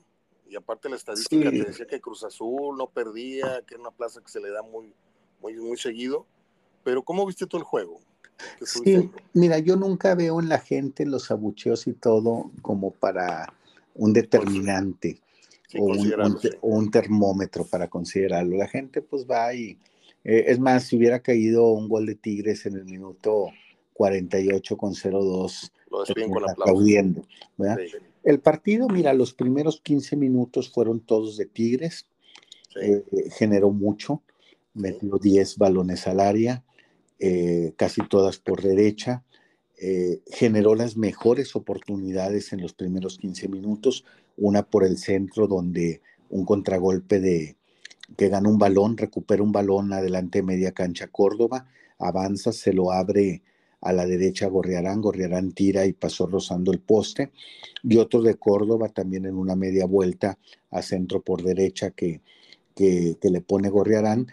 Y aparte la estadística te decía que Cruz Azul no perdía, que era una plaza que se le da muy, muy, muy seguido pero ¿cómo viste tú el juego? Sí, mira, yo nunca veo en la gente los abucheos y todo como para un determinante o, un, termómetro para considerarlo. La gente pues va y, eh, es más, si hubiera caído un gol de Tigres en el minuto 48 con 0-2, aplaudiendo. El partido, mira, los primeros 15 minutos fueron todos de Tigres, eh, generó mucho, metió 10 balones al área, eh, casi todas por derecha. Eh, generó las mejores oportunidades en los primeros 15 minutos, una por el centro donde un contragolpe de que gana un balón, recupera un balón adelante de media cancha Córdoba, avanza, se lo abre a la derecha Gorriarán, Gorriarán tira y pasó rozando el poste, y otro de Córdoba también en una media vuelta a centro por derecha que, que, que le pone Gorriarán,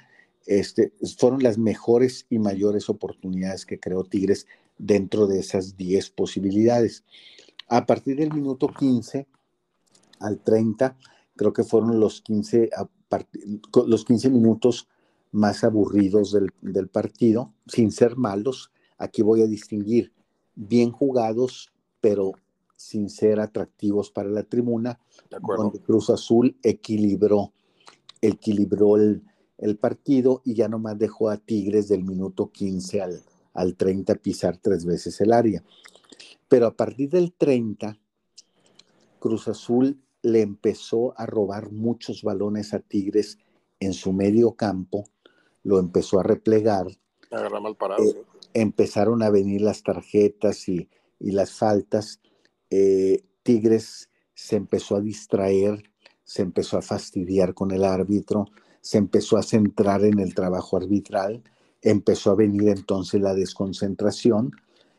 este, fueron las mejores y mayores oportunidades que creó Tigres dentro de esas 10 posibilidades. A partir del minuto 15 al 30, creo que fueron los 15, los 15 minutos más aburridos del, del, partido, sin ser malos. Aquí voy a distinguir bien jugados, pero sin ser atractivos para la tribuna, donde Cruz Azul equilibró, equilibró el, el partido y ya nomás dejó a Tigres del minuto 15 al, al 30 pisar tres veces el área. Pero a partir del 30, Cruz Azul le empezó a robar muchos balones a Tigres en su medio campo, lo empezó a replegar. mal parado. Eh, empezaron a venir las tarjetas y, las faltas. Eh, Tigres se empezó a distraer, se empezó a fastidiar con el árbitro se empezó a centrar en el trabajo arbitral, empezó a venir entonces la desconcentración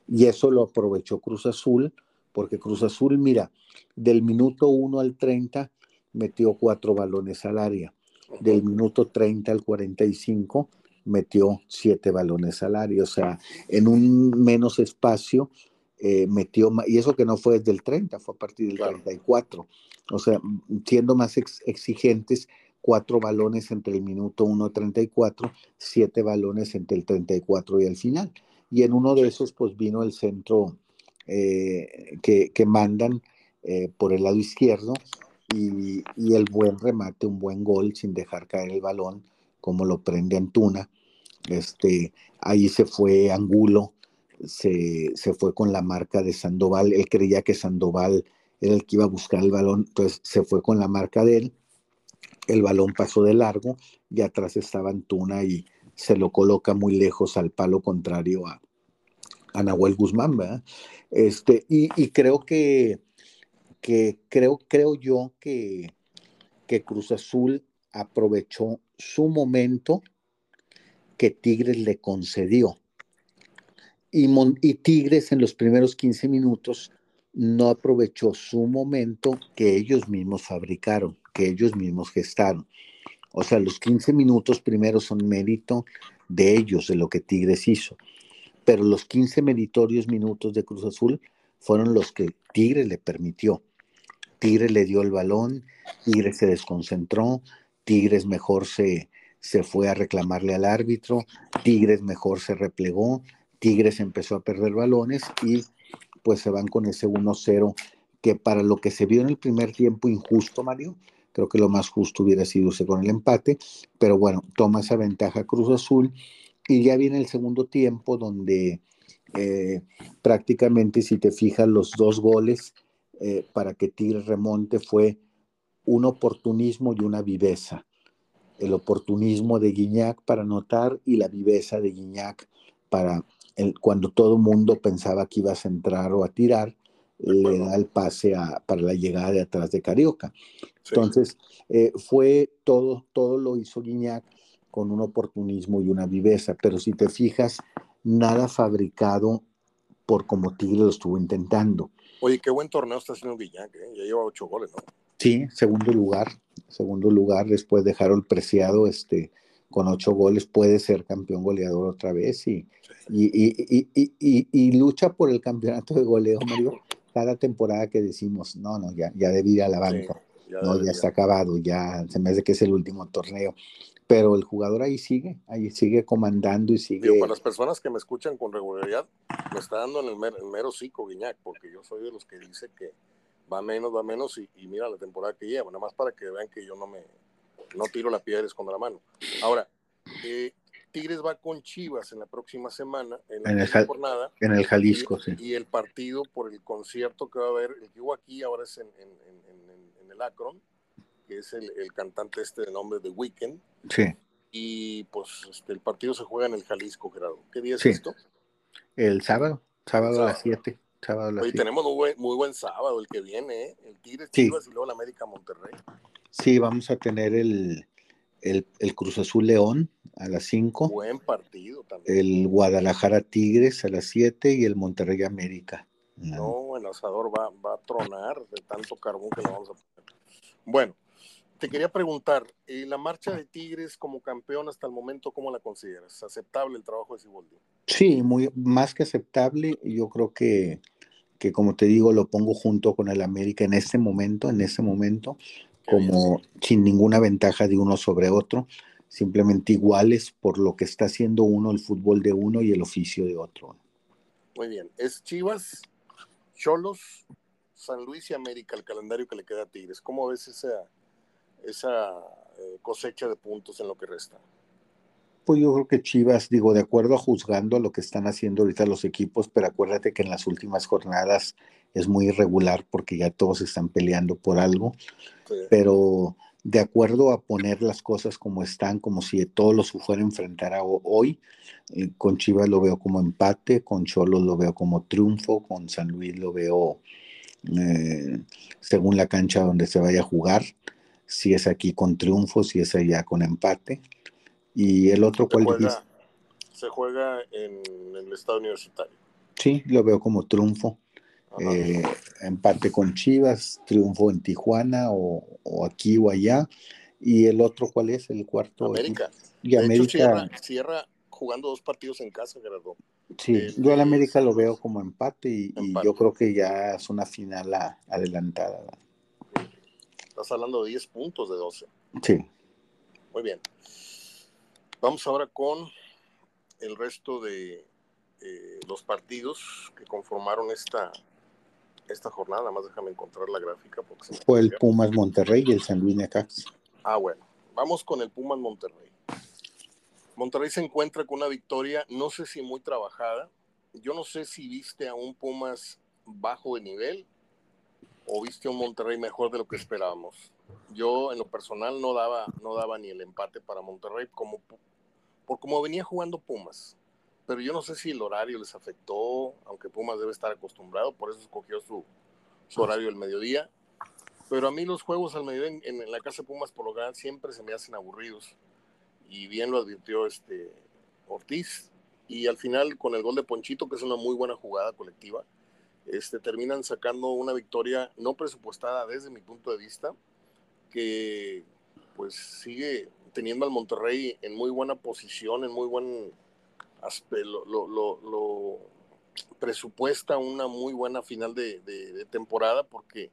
y eso lo aprovechó Cruz Azul, porque Cruz Azul, mira, del minuto 1 al 30 metió cuatro balones al área. del minuto 30 al 45 metió siete balones al área, o sea, en un menos espacio eh, metió, y eso que no fue desde el 30, fue a partir del 34, o sea, siendo más exigentes, cuatro balones entre el minuto 1 y 34, siete balones entre el 34 y el final. Y en uno de esos, pues vino el centro eh, que, que, mandan eh, por el lado izquierdo y, y, el buen remate, un buen gol sin dejar caer el balón, como lo prende Antuna. Este, ahí se fue Angulo, se, se fue con la marca de Sandoval. Él creía que Sandoval era el que iba a buscar el balón, entonces se fue con la marca de él. El balón pasó de largo y atrás estaba Antuna y se lo coloca muy lejos al palo contrario a, a Nahuel Guzmán, ¿verdad? Este, y, creo que, que, creo, creo yo que, que Cruz Azul aprovechó su momento que Tigres le concedió. Y, y, Tigres en los primeros 15 minutos no aprovechó su momento que ellos mismos fabricaron, que ellos mismos gestaron. O sea, los 15 minutos primero son mérito de ellos, de lo que Tigres hizo. Pero los 15 meritorios minutos de Cruz Azul fueron los que Tigres le permitió. Tigres le dio el balón, Tigres se desconcentró, Tigres mejor se, se fue a reclamarle al árbitro, Tigres mejor se replegó, Tigres empezó a perder balones y pues se van con ese 1-0 que para lo que se vio en el primer tiempo injusto, Mario, creo que lo más justo hubiera sido con el empate, pero bueno, toma esa ventaja Cruz Azul y ya viene el segundo tiempo donde eh, prácticamente si te fijas los dos goles eh, para que Tigres remonte fue un oportunismo y una viveza el oportunismo de Guiñac para anotar y la viveza de Guiñac para el, cuando todo el mundo pensaba que iba a centrar o a tirar, le da el pase para la llegada de atrás de Carioca. Entonces, eh, fue todo, todo lo hizo Guiñac con un oportunismo y una viveza, pero si te fijas, nada fabricado por como Tigre lo estuvo intentando. Oye, qué buen torneo está haciendo Guiñac, ¿eh? ya lleva ocho goles, ¿no? Sí, segundo lugar, segundo lugar después de Harold Preciado, este, con ocho goles puede ser campeón goleador otra vez y, y, y, y, lucha por el campeonato de goleo, Mario, cada temporada que decimos, no, no, ya, ya debe ir a la banca, ya no, ya está acabado, ya se me hace que es el último torneo, pero el jugador ahí sigue, ahí sigue comandando y sigue. Digo, para las personas que me escuchan con regularidad, me está dando en el, mero, el mero cico, Guiñac, porque yo soy de los que dice que va menos, va menos y, mira la temporada que lleva, nada más para que vean que yo no me no tiro la piedra con la mano. Ahora, eh, Tigres va con Chivas en la próxima semana, en la en jornada. En el Jalisco, y, sí. Y el partido por el concierto que va a haber, el que hubo aquí ahora es en, en, en el Akron, que es el, el, cantante este de nombre de Weekend. Sí. Y pues este, el partido se juega en el Jalisco, Gerardo. ¿Qué día es esto? El sábado, sábado, a las 7. Hoy tenemos muy buen, muy buen sábado el que viene, ¿eh? el Tigres Chivas y luego la América Monterrey. Sí, vamos a tener el, el, el Cruz Azul León a las 5. Buen partido también. El Guadalajara Tigres a las 7 y el Monterrey América. No, el asador va, va a tronar de tanto carbón que le vamos a poner. Bueno, te quería preguntar, ¿y la marcha de Tigres como campeón hasta el momento, cómo la consideras? ¿Aceptable el trabajo de Siboldi? Sí, muy, más que aceptable. Yo creo que, que, como te digo, lo pongo junto con el América en este momento, en este momento, como sin ninguna ventaja de uno sobre otro, simplemente iguales por lo que está haciendo uno, el fútbol de uno y el oficio de otro. Muy bien, es Chivas, Cholos, San Luis y América el calendario que le queda a Tigres. ¿Cómo ves esa, esa eh, cosecha de puntos en lo que resta? Pues yo creo que Chivas, digo, de acuerdo a juzgando a lo que están haciendo ahorita los equipos, pero acuérdate que en las últimas jornadas es muy irregular porque ya todos están peleando por algo, pero de acuerdo a poner las cosas como están, como si todos los fuera a enfrentar a hoy, eh, con Chivas lo veo como empate, con Cholos lo veo como triunfo, con San Luis lo veo eh, según la cancha donde se vaya a jugar si es aquí con triunfo, si es allá con empate. Y el otro, ¿cuál juega, Se juega en el estado universitario. Sí, lo veo como triunfo. Eh, empate con Chivas, triunfo en Tijuana o, aquí o allá. ¿Y el otro cuál es? El cuarto. América. Y América. cierra, jugando dos partidos en casa, Gerardo. Sí, yo al América lo veo como empate y, yo creo que ya es una final adelantada. Estás hablando de 10 puntos de 12. Sí. Muy bien. Vamos ahora con el resto de eh, los partidos que conformaron esta, esta jornada. Nada más déjame encontrar la gráfica. Porque Fue el Pumas Monterrey y el San Luis Necax. Ah, bueno. Vamos con el Pumas Monterrey. Monterrey se encuentra con una victoria, no sé si muy trabajada. Yo no sé si viste a un Pumas bajo de nivel o viste a un Monterrey mejor de lo que esperábamos. Yo en lo personal no daba, no daba ni el empate para Monterrey como, por como venía jugando Pumas. Pero yo no sé si el horario les afectó, aunque Pumas debe estar acostumbrado, por eso escogió su, horario el mediodía. Pero a mí los juegos al mediodía en, la casa Pumas por lo general siempre se me hacen aburridos y bien lo advirtió este Ortiz. Y al final, con el gol de Ponchito, que es una muy buena jugada colectiva, este, terminan sacando una victoria no presupuestada desde mi punto de vista, que pues sigue teniendo al Monterrey en muy buena posición, en muy buen lo, presupuesta una muy buena final de, temporada, porque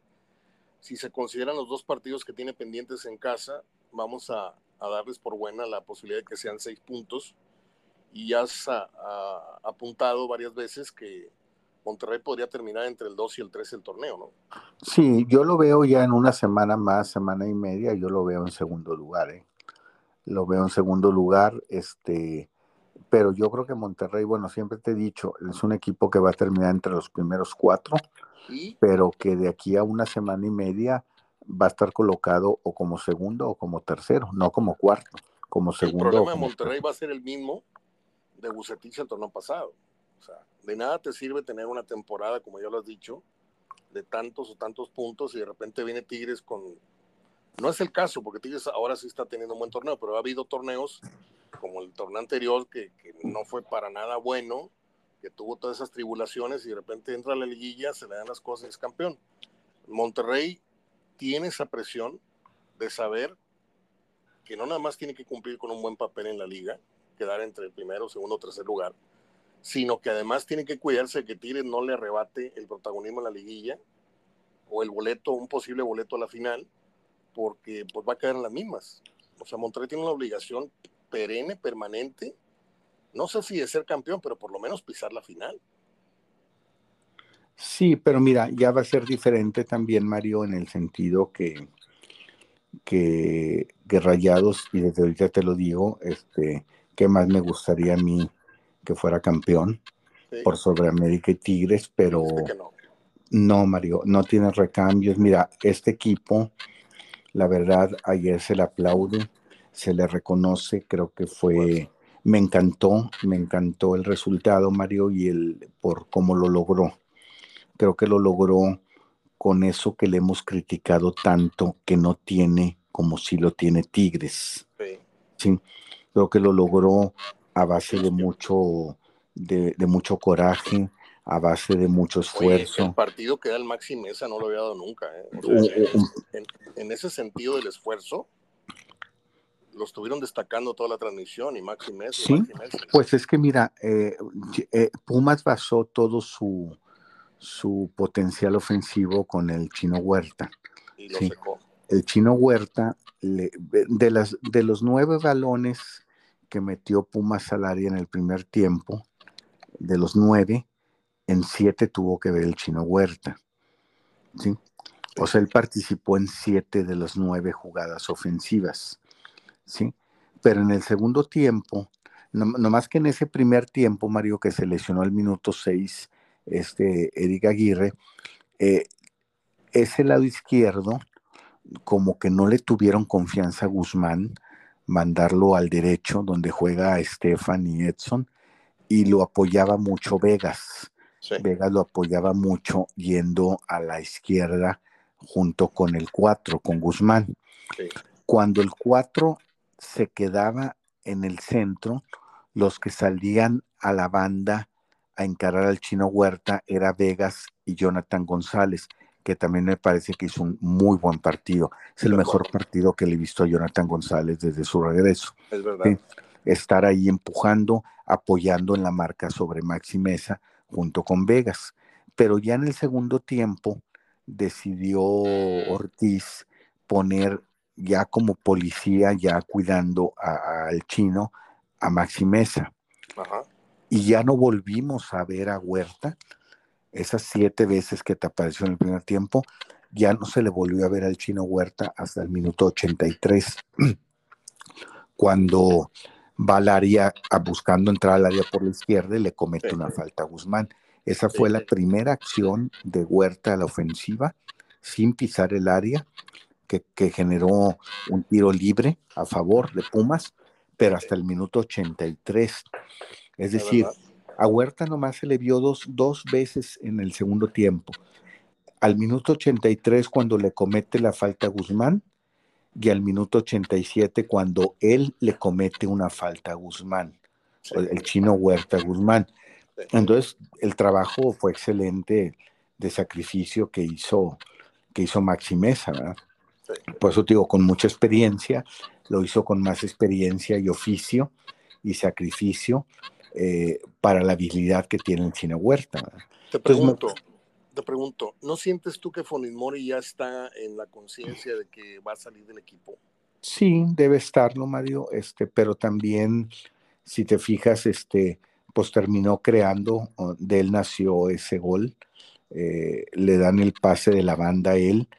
si se consideran los dos partidos que tiene pendientes en casa, vamos a, a darles por buena la posibilidad de que sean seis puntos. Y ya has apuntado varias veces que Monterrey podría terminar entre el 2 y el 3 el torneo, ¿no? Sí, yo lo veo ya en una semana más, semana y media, yo lo veo en segundo lugar, ¿eh? Lo veo en segundo lugar, este, pero yo creo que Monterrey, bueno, siempre te he dicho, es un equipo que va a terminar entre los primeros cuatro, pero que de aquí a una semana y media va a estar colocado o como segundo o como tercero, no como cuarto, como segundo. El problema de Monterrey va a ser el mismo de Bucetich el torneo pasado. O sea, de nada te sirve tener una temporada, como ya lo has dicho, de tantos o tantos puntos y de repente viene Tigres con... No es el caso, porque Tigres ahora sí está teniendo un buen torneo, pero ha habido torneos como el torneo anterior que, no fue para nada bueno, que tuvo todas esas tribulaciones y de repente entra a la liguilla, se le dan las cosas y es campeón. Monterrey tiene esa presión de saber que no nada más tiene que cumplir con un buen papel en la liga, quedar entre el primero, segundo tercer lugar, sino que además tiene que cuidarse de que Tigres no le arrebate el protagonismo en la liguilla o el boleto, un posible boleto a la final, porque pues va a caer en las mismas. O sea, Monterrey tiene una obligación perenne, permanente, no sé si de ser campeón, pero por lo menos pisar la final. Sí, pero mira, ya va a ser diferente también, Mario, en el sentido que, que, Rayados, y desde ahorita te lo digo, este, que más me gustaría a mí que fuera campeón por sobre América y Tigres, pero no. Mario, no tiene recambios. Mira, este equipo, la verdad, ayer se le aplaude, se le reconoce, creo que fue, me encantó, me encantó el resultado, Mario, y el por cómo lo logró creo que lo logró con eso que le hemos criticado tanto que no tiene como si lo tiene Tigres. Sí. Creo que lo logró a base de mucho, de, mucho coraje, a base de mucho esfuerzo. el partido que da el Maxi Mesa no lo había dado nunca. ¿eh? en, ese sentido del esfuerzo, lo estuvieron destacando toda la transmisión y Maxi Mesa. Sí, pues es que mira, eh, eh, Pumas basó todo su, su potencial ofensivo con el chino Huerta. El chino Huerta, de, las, de los nueve balones que metió Pumas al área en el primer tiempo, de los nueve, en siete tuvo que ver el chino Huerta. ¿sí? O sea, él participó en siete de las nueve jugadas ofensivas. ¿Sí? Pero en el segundo tiempo, no, más que en ese primer tiempo, Mario, que se lesionó al minuto seis, este Eric Aguirre, eh, ese lado izquierdo, como que no le tuvieron confianza a Guzmán, mandarlo al derecho, donde juega Estefan y Edson, y lo apoyaba mucho Vegas. Vegas lo apoyaba mucho yendo a la izquierda junto con el 4, con Guzmán. Cuando el 4 se quedaba en el centro, los que salían a la banda a encarar al chino Huerta era Vegas y Jonathan González, que también me parece que hizo un muy buen partido. Es el mejor partido que le he visto a Jonathan González desde su regreso. Es verdad. Estar ahí empujando, apoyando en la marca sobre Maxi Mesa junto con Vegas. Pero ya en el segundo tiempo decidió Ortiz poner ya como policía, ya cuidando al chino, a Maxi Mesa. Y ya no volvimos a ver a Huerta. Esas siete veces que te apareció en el primer tiempo, ya no se le volvió a ver al chino Huerta hasta el minuto 83, cuando va al área a buscando entrar al área por la izquierda y le comete una falta a Guzmán. Esa fue la primera acción de Huerta a la ofensiva, sin pisar el área, que, que generó un tiro libre a favor de Pumas, pero hasta el minuto 83. Es decir, a Huerta nomás se le vio dos, dos veces en el segundo tiempo. Al minuto 83 cuando le comete la falta a Guzmán y al minuto 87 cuando él le comete una falta a Guzmán, el chino Huerta Guzmán. Entonces, el trabajo fue excelente de sacrificio que hizo, que hizo Maxi Mesa, ¿verdad? Por eso digo, con mucha experiencia, lo hizo con más experiencia y oficio y sacrificio, eh, para la habilidad que tiene el Chino Huerta. Te pregunto, te pregunto, ¿no sientes tú que Mori ya está en la conciencia de que va a salir del equipo? Sí, debe estarlo, Mario, este, pero también, si te fijas, este, pues terminó creando, de él nació ese gol, eh, le dan el pase de la banda a él,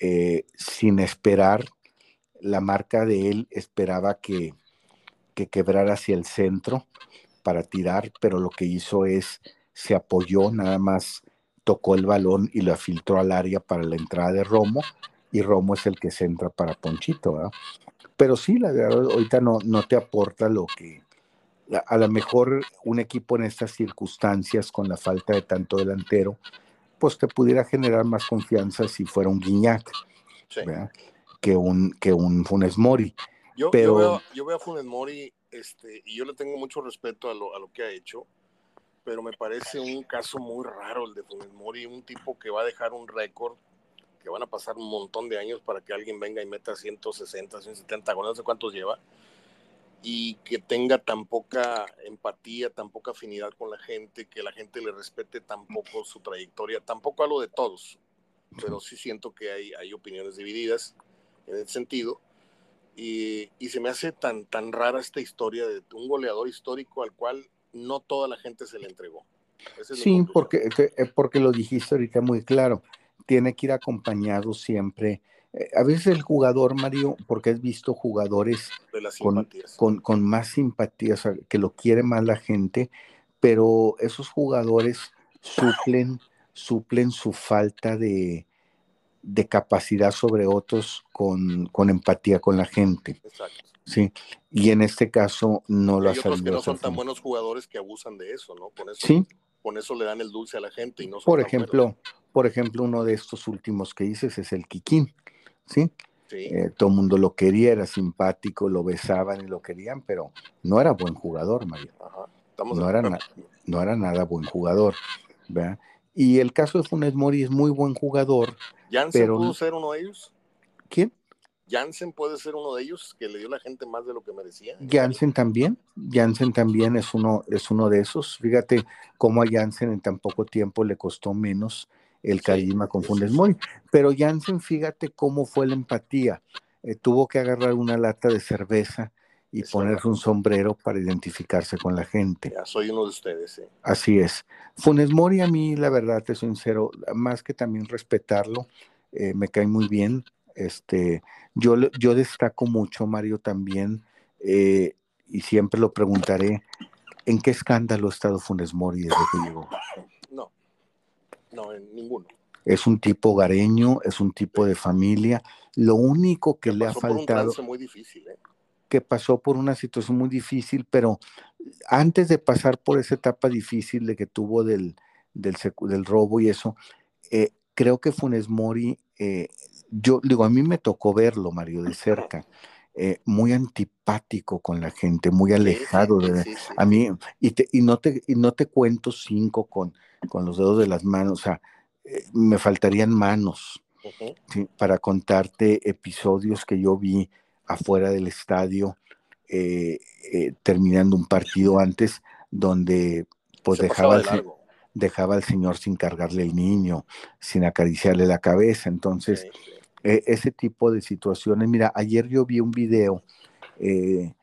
eh, sin esperar, la marca de él esperaba que, que quebrara hacia el centro, para tirar, pero lo que hizo es, se apoyó, nada más tocó el balón y lo filtró al área para la entrada de Romo, y Romo es el que se entra para Ponchito, ¿verdad? Pero sí, la verdad, ahorita no, no te aporta lo que, a lo mejor un equipo en estas circunstancias, con la falta de tanto delantero, pues te pudiera generar más confianza si fuera un Guiñac, que un, que un Funes Mori. Yo, Pero, yo, veo, yo veo a Funes Mori este, y yo le tengo mucho respeto a lo, a lo que ha hecho, pero me parece un caso muy raro el de Funes Mori, un tipo que va a dejar un récord, que van a pasar un montón de años para que alguien venga y meta 160, 170 goles, no sé cuántos lleva, y que tenga tan poca empatía, tan poca afinidad con la gente, que la gente le respete tampoco su trayectoria, tampoco a lo de todos, pero sí siento que hay, hay opiniones divididas en ese sentido y, se me hace tan, tan rara esta historia de un goleador histórico al cual no toda la gente se le entregó. sí, porque, eh, porque lo dijiste ahorita muy claro, tiene que ir acompañado siempre. Eh, a veces el jugador, Mario, porque has visto jugadores con, con, con, más simpatías, que lo quiere más la gente, pero esos jugadores suplen, suplen su falta de, de capacidad sobre otros con, con empatía con la gente. Exacto. Sí, y en este caso no lo otros que no son tan buenos jugadores que abusan de eso, ¿no? Con eso, sí. Con eso le dan el dulce a la gente y no Por ejemplo, por ejemplo, uno de estos últimos que dices es el Kikín, ¿sí? sí. Eh, todo el mundo lo quería, era simpático, lo besaban y lo querían, pero no era buen jugador, Mario. Ajá. no, era no era nada buen jugador, ¿verdad? Y el caso de Funes Mori es muy buen jugador, ¿Jansen pudo ser uno de ellos? ¿Quién? Jansen puede ser uno de ellos que le dio la gente más de lo que merecía. Jansen también, Jansen también es uno, es uno de esos. Fíjate cómo a Jansen en tan poco tiempo le costó menos el carisma con Funes Mori. Pero Jansen, fíjate cómo fue la empatía. Eh, tuvo que agarrar una lata de cerveza y ponerse un sombrero para identificarse con la gente. Ya, soy uno de ustedes, sí. Así es. Funes Mori a mí, la verdad, te soy sincero, más que también respetarlo, eh, me cae muy bien. Este, yo, yo destaco mucho, Mario, también, eh, y siempre lo preguntaré, ¿en qué escándalo ha estado Funes Mori desde que llegó? No, ninguno. Es un tipo gareño, es un tipo de familia. Lo único que le ha faltado... Por un muy difícil, ¿eh? que pasó por una situación muy difícil, pero antes de pasar por esa etapa difícil de que tuvo del, del, del robo y eso, eh, creo que Funes Mori, eh, yo digo, a mí me tocó verlo, Mario, de cerca. Eh, muy antipático con la gente, muy alejado de a mí, y, te, y, no te, y no te cuento cinco con, con los dedos de las manos, o sea, eh, me faltarían manos para contarte episodios que yo vi afuera del estadio, eh, eh, terminando un partido antes, donde pues dejaba al, dejaba al señor sin cargarle el niño, sin acariciarle la cabeza. Entonces, e, ese tipo de situaciones. Mira, ayer yo vi un video que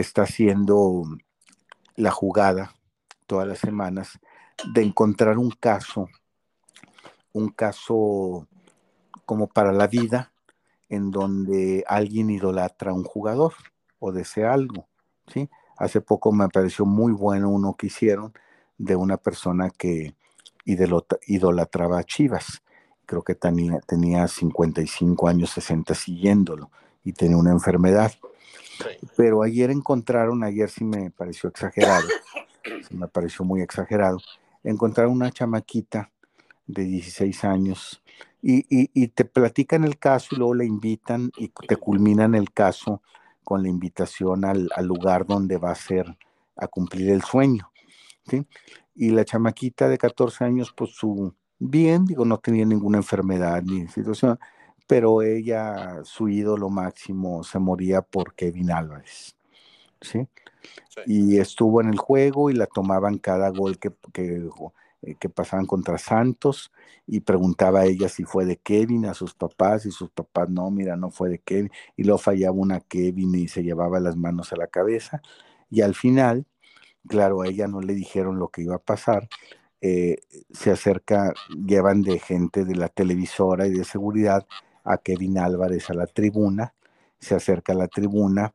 está haciendo la jugada todas las semanas de encontrar un caso, un caso como para la vida, en donde alguien idolatra a un jugador o desea algo, ¿sí? Hace poco me pareció muy bueno uno que hicieron de una persona que idolatraba a Chivas. Creo que tenía, tenía 55 años, 60 siguiéndolo y tenía una enfermedad. Pero ayer encontraron, ayer sí me pareció exagerado, me pareció muy exagerado, encontrar una chamaquita de 16 años y, te platican el caso y luego la invitan y te culminan el caso con la invitación al, lugar donde va a ser a cumplir el sueño. Y la chamaquita de 14 años, pues su bien, digo, no tenía ninguna enfermedad ni situación, pero ella, su ídolo máximo, se moría por Kevin Álvarez. ¿Sí? Y estuvo en el juego y la tomaban cada gol que, que, eh, que, pasaban contra Santos y preguntaba a ella si fue de Kevin, a sus papás, y sus papás no, mira, no fue de Kevin, y luego fallaba una Kevin y se llevaba las manos a la cabeza. Y al final, claro, a ella no le dijeron lo que iba a pasar, eh, se acerca, llevan de gente de la televisora y de seguridad a Kevin Álvarez a la tribuna, se acerca a la tribuna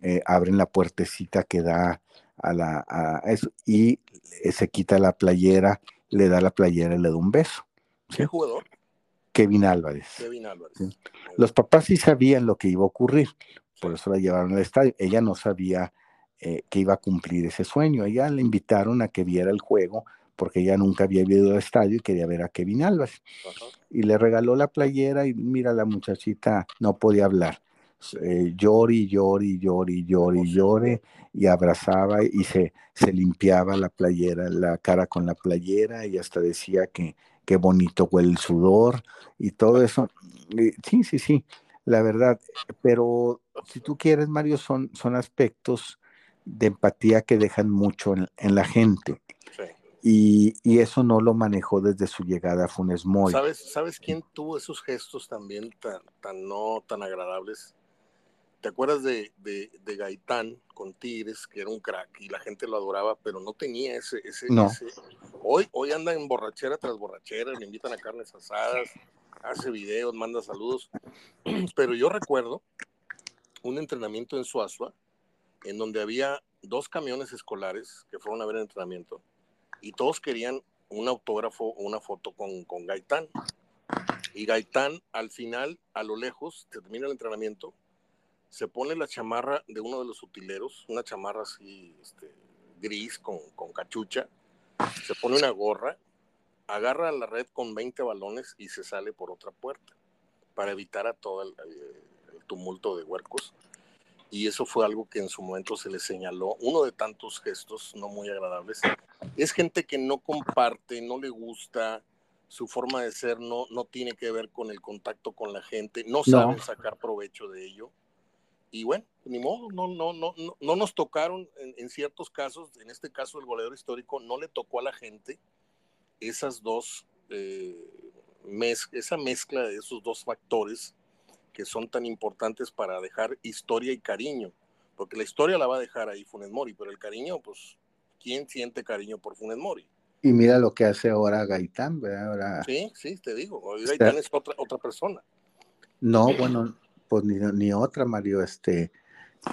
eh, abren la puertecita que da a la a eso, y se quita la playera, le da la playera y le da un beso. ¿Qué jugador? Kevin Álvarez. Kevin Álvarez. Los papás sí sabían lo que iba a ocurrir, por eso la llevaron al estadio. Ella no sabía eh, que iba a cumplir ese sueño. Ella le invitaron a que viera el juego porque ella nunca había ido al estadio y quería ver a Kevin Álvarez. Y le regaló la playera y mira, la muchachita no podía hablar eh, llori, llori, llori, llori, llore, y abrazaba y se, se limpiaba la playera, la cara con la playera y hasta decía que qué bonito huele el sudor y todo eso. sí, sí, sí, la verdad. Pero si tú quieres, Mario, son, son aspectos de empatía que dejan mucho en, la gente. Y, y, eso no lo manejó desde su llegada a Funes Mori. ¿Sabes, ¿Sabes quién tuvo esos gestos también tan, tan no tan agradables? ¿Te acuerdas de, de, Gaitán con Tigres, que era un crack y la gente lo adoraba, pero no tenía ese... ese, Hoy, hoy anda en borrachera tras borrachera, le invitan a carnes asadas, hace videos, manda saludos. Pero yo recuerdo un entrenamiento en Suazua, en donde había dos camiones escolares que fueron a ver el entrenamiento y todos querían un autógrafo o una foto con, con Gaitán. Y Gaitán, al final, a lo lejos, termina el entrenamiento se pone la chamarra de uno de los utileros, una chamarra así este, gris con, cachucha, se pone una gorra, agarra la red con 20 balones y se sale por otra puerta para evitar a todo el, tumulto de huercos. Y eso fue algo que en su momento se le señaló, uno de tantos gestos no muy agradables. Es gente que no comparte, no le gusta, su forma de ser no, no tiene que ver con el contacto con la gente, no, no. saben sacar provecho de ello y bueno, ni modo, no, no, no, no, nos tocaron en, ciertos casos, en este caso el goleador histórico, no le tocó a la gente esas dos, eh, esa mezcla de esos dos factores que son tan importantes para dejar historia y cariño, porque la historia la va a dejar ahí Funes Mori, pero el cariño, pues, ¿quién siente cariño por Funes Mori? Y mira lo que hace ahora Gaitán, ¿verdad? Ahora... Sí, sí, te digo, Gaitán es otra, otra persona. No, bueno, pues ni, otra, Mario, este,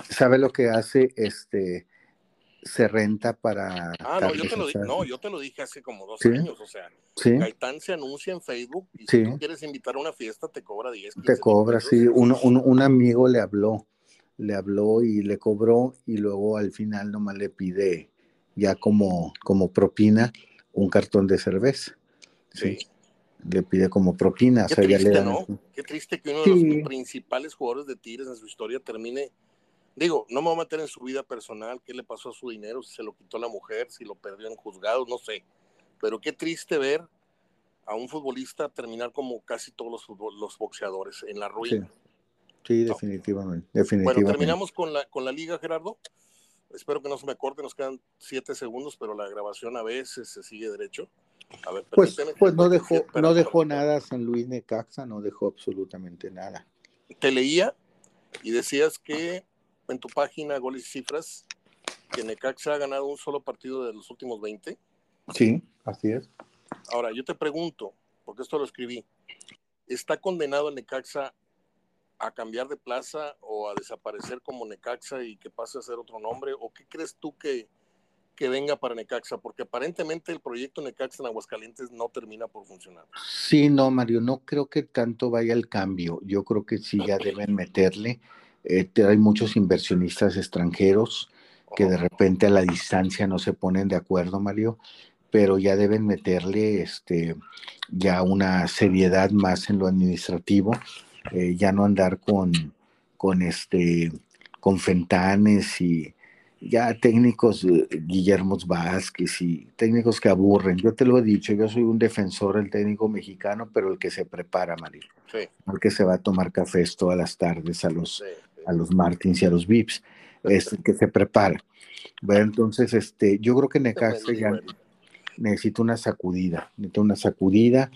¿sabe lo que hace? Este, se renta para... Ah, no, yo te, lo dije, no, yo te lo dije hace como dos años, o sea, Gaitán se anuncia en Facebook y si tú quieres invitar a una fiesta te cobra 10. te cobra, sí, un, un, amigo le habló, le habló y le cobró y luego al final nomás le pide ya como, como propina un cartón de cerveza. sí le pide como propina. Qué triste, ¿no? Qué triste que uno de los principales jugadores de Tigres en su historia termine. Digo, no me voy a meter en su vida personal, qué le pasó a su dinero, si se lo quitó la mujer, si lo perdió en juzgados, no sé. Pero qué triste ver a un futbolista terminar como casi todos los, los boxeadores, en la ruina. Sí, definitivamente, definitivamente. Bueno, terminamos con la, con la liga, Gerardo. Espero que no se me corte, nos quedan siete segundos, pero la grabación a veces se sigue derecho. A ver, pues, pues no dejó, no dejó nada San Luis Necaxa, no dejó absolutamente nada. Te leía y decías que en tu página Goles y Cifras que Necaxa ha ganado un solo partido de los últimos 20. Sí, así es. Ahora, yo te pregunto, porque esto lo escribí, ¿está condenado el Necaxa a cambiar de plaza o a desaparecer como Necaxa y que pase a ser otro nombre? ¿O qué crees tú que, que venga para Necaxa? Porque aparentemente el proyecto Necaxa en Aguascalientes no termina por funcionar. Sí, no, Mario, no creo que tanto vaya el cambio. Yo creo que sí ya deben meterle. Eh, hay muchos inversionistas extranjeros que de repente a la distancia no se ponen de acuerdo, Mario, pero ya deben meterle este, ya una seriedad más en lo administrativo, eh, ya no andar con, con, este, con Fentanes y ya técnicos, eh, Guillermo Vázquez y técnicos que aburren. Yo te lo he dicho, yo soy un defensor del técnico mexicano, pero el que se prepara, Mario. El que se va a tomar cafés todas las tardes a los, a los Martins y a los Vips, es el que se prepara. Bueno, entonces, este, yo creo que Necaxa ya necesita una sacudida, necesita una sacudida,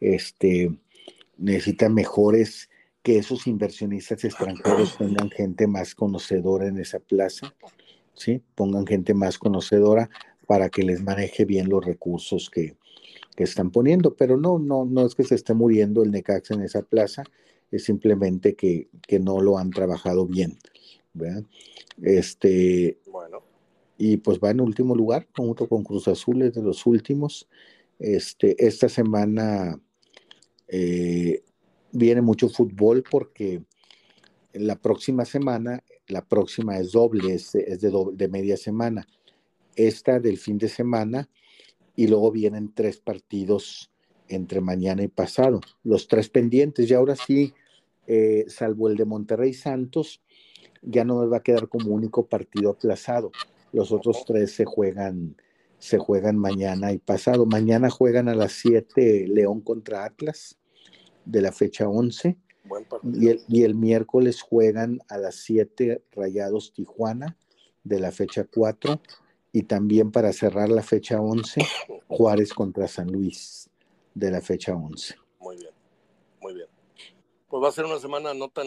este, necesita mejores, que esos inversionistas extranjeros tengan gente más conocedora en esa plaza, ¿sí? Pongan gente más conocedora para que les maneje bien los recursos que, que están poniendo, pero no, no, no es que se esté muriendo el Necaxa en esa plaza, es simplemente que, que no lo han trabajado bien. ¿verdad? Este, bueno y pues va en último lugar, junto con Cruz Azul, es de los últimos. Este, esta semana eh, viene mucho fútbol porque la próxima semana, la próxima es doble, es, de, de media semana. Esta del fin de semana y luego vienen tres partidos entre mañana y pasado, los tres pendientes. Y ahora sí, eh, salvo el de Monterrey Santos, ya no me va a quedar como único partido aplazado. Los otros tres se juegan, se juegan mañana y pasado. Mañana juegan a las 7 León contra Atlas de la fecha 11. Y, el, y el miércoles juegan a las 7 Rayados Tijuana de la fecha 4. Y también para cerrar la fecha 11, Juárez contra San Luis de la fecha 11. Muy bien, muy bien. Pues va a ser una semana no tan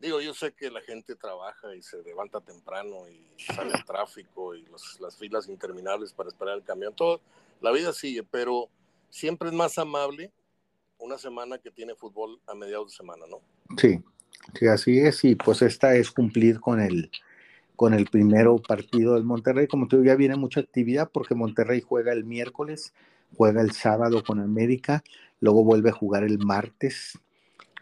Digo, yo sé que la gente trabaja y se levanta temprano y sale al tráfico y las filas interminables para esperar el camión. Todo, la vida sigue, pero siempre es más amable una semana que tiene fútbol a mediados de semana, ¿no? Sí, sí, así es. Y pues esta es cumplir con el, con el primero partido del Monterrey. Como te digo, ya viene mucha actividad porque Monterrey juega el miércoles, juega el sábado con América, luego vuelve a jugar el martes,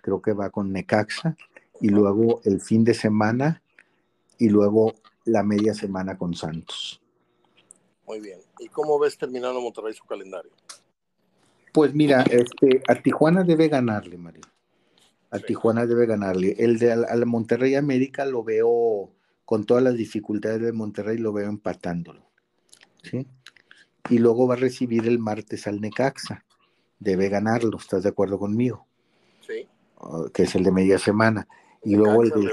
creo que va con Necaxa y luego el fin de semana y luego la media semana con Santos. Muy bien. ¿Y cómo ves terminando Monterrey su calendario? Pues mira, este, a Tijuana debe ganarle, Mario. A Tijuana debe ganarle. El de al, Monterrey América lo veo con todas las dificultades de Monterrey, lo veo empatándolo. ¿sí? Y luego va a recibir el martes al Necaxa. Debe ganarlo, ¿estás de acuerdo conmigo? Sí. Oh, que es el de media semana. Y luego el del,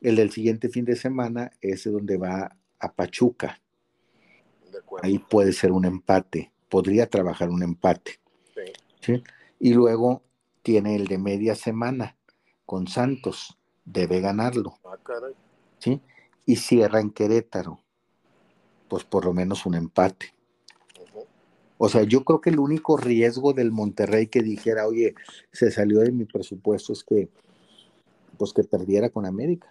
el del, siguiente fin de semana es donde va a Pachuca. Ahí puede ser un empate, podría trabajar un empate. Sí. Y luego tiene el de media semana con Santos, debe ganarlo. Ah, caray. ¿sí? Y cierra en Querétaro, pues por lo menos un empate. O sea, yo creo que el único riesgo del Monterrey que dijera, oye, se salió de mi presupuesto es que pues que perdiera con América.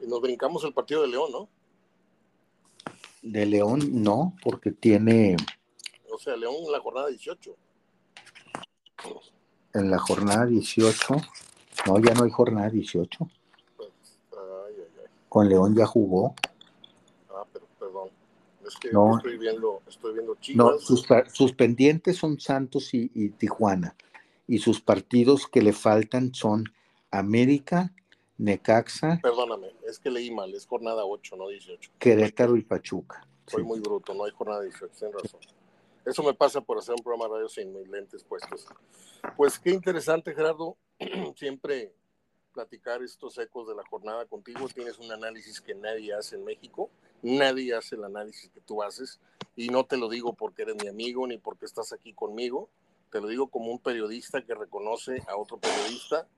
Y nos brincamos el partido de León, ¿no? De León no, porque tiene... O sea, León en la jornada 18. En la jornada 18. No, ya no hay jornada 18. Pues, con León ya jugó. Ah, pero perdón. Es que no, estoy viendo, estoy viendo Chivas. No, sus, sus pendientes son Santos y, y Tijuana. Y sus partidos que le faltan son América, Necaxa. Perdóname, es que leí mal, es jornada 8, no 18. Querétaro y Pachuca. Soy muy bruto, no hay jornada 18, tienes razón. Eso me pasa por hacer un programa de radio sin mis lentes puestos. Pues qué interesante, Gerardo. Siempre platicar estos ecos de la jornada contigo. Tienes un análisis que nadie hace en México. Nadie hace el análisis que tú haces. Y no te lo digo porque eres mi amigo ni porque estás aquí conmigo. Te lo digo como un periodista que reconoce a otro periodista.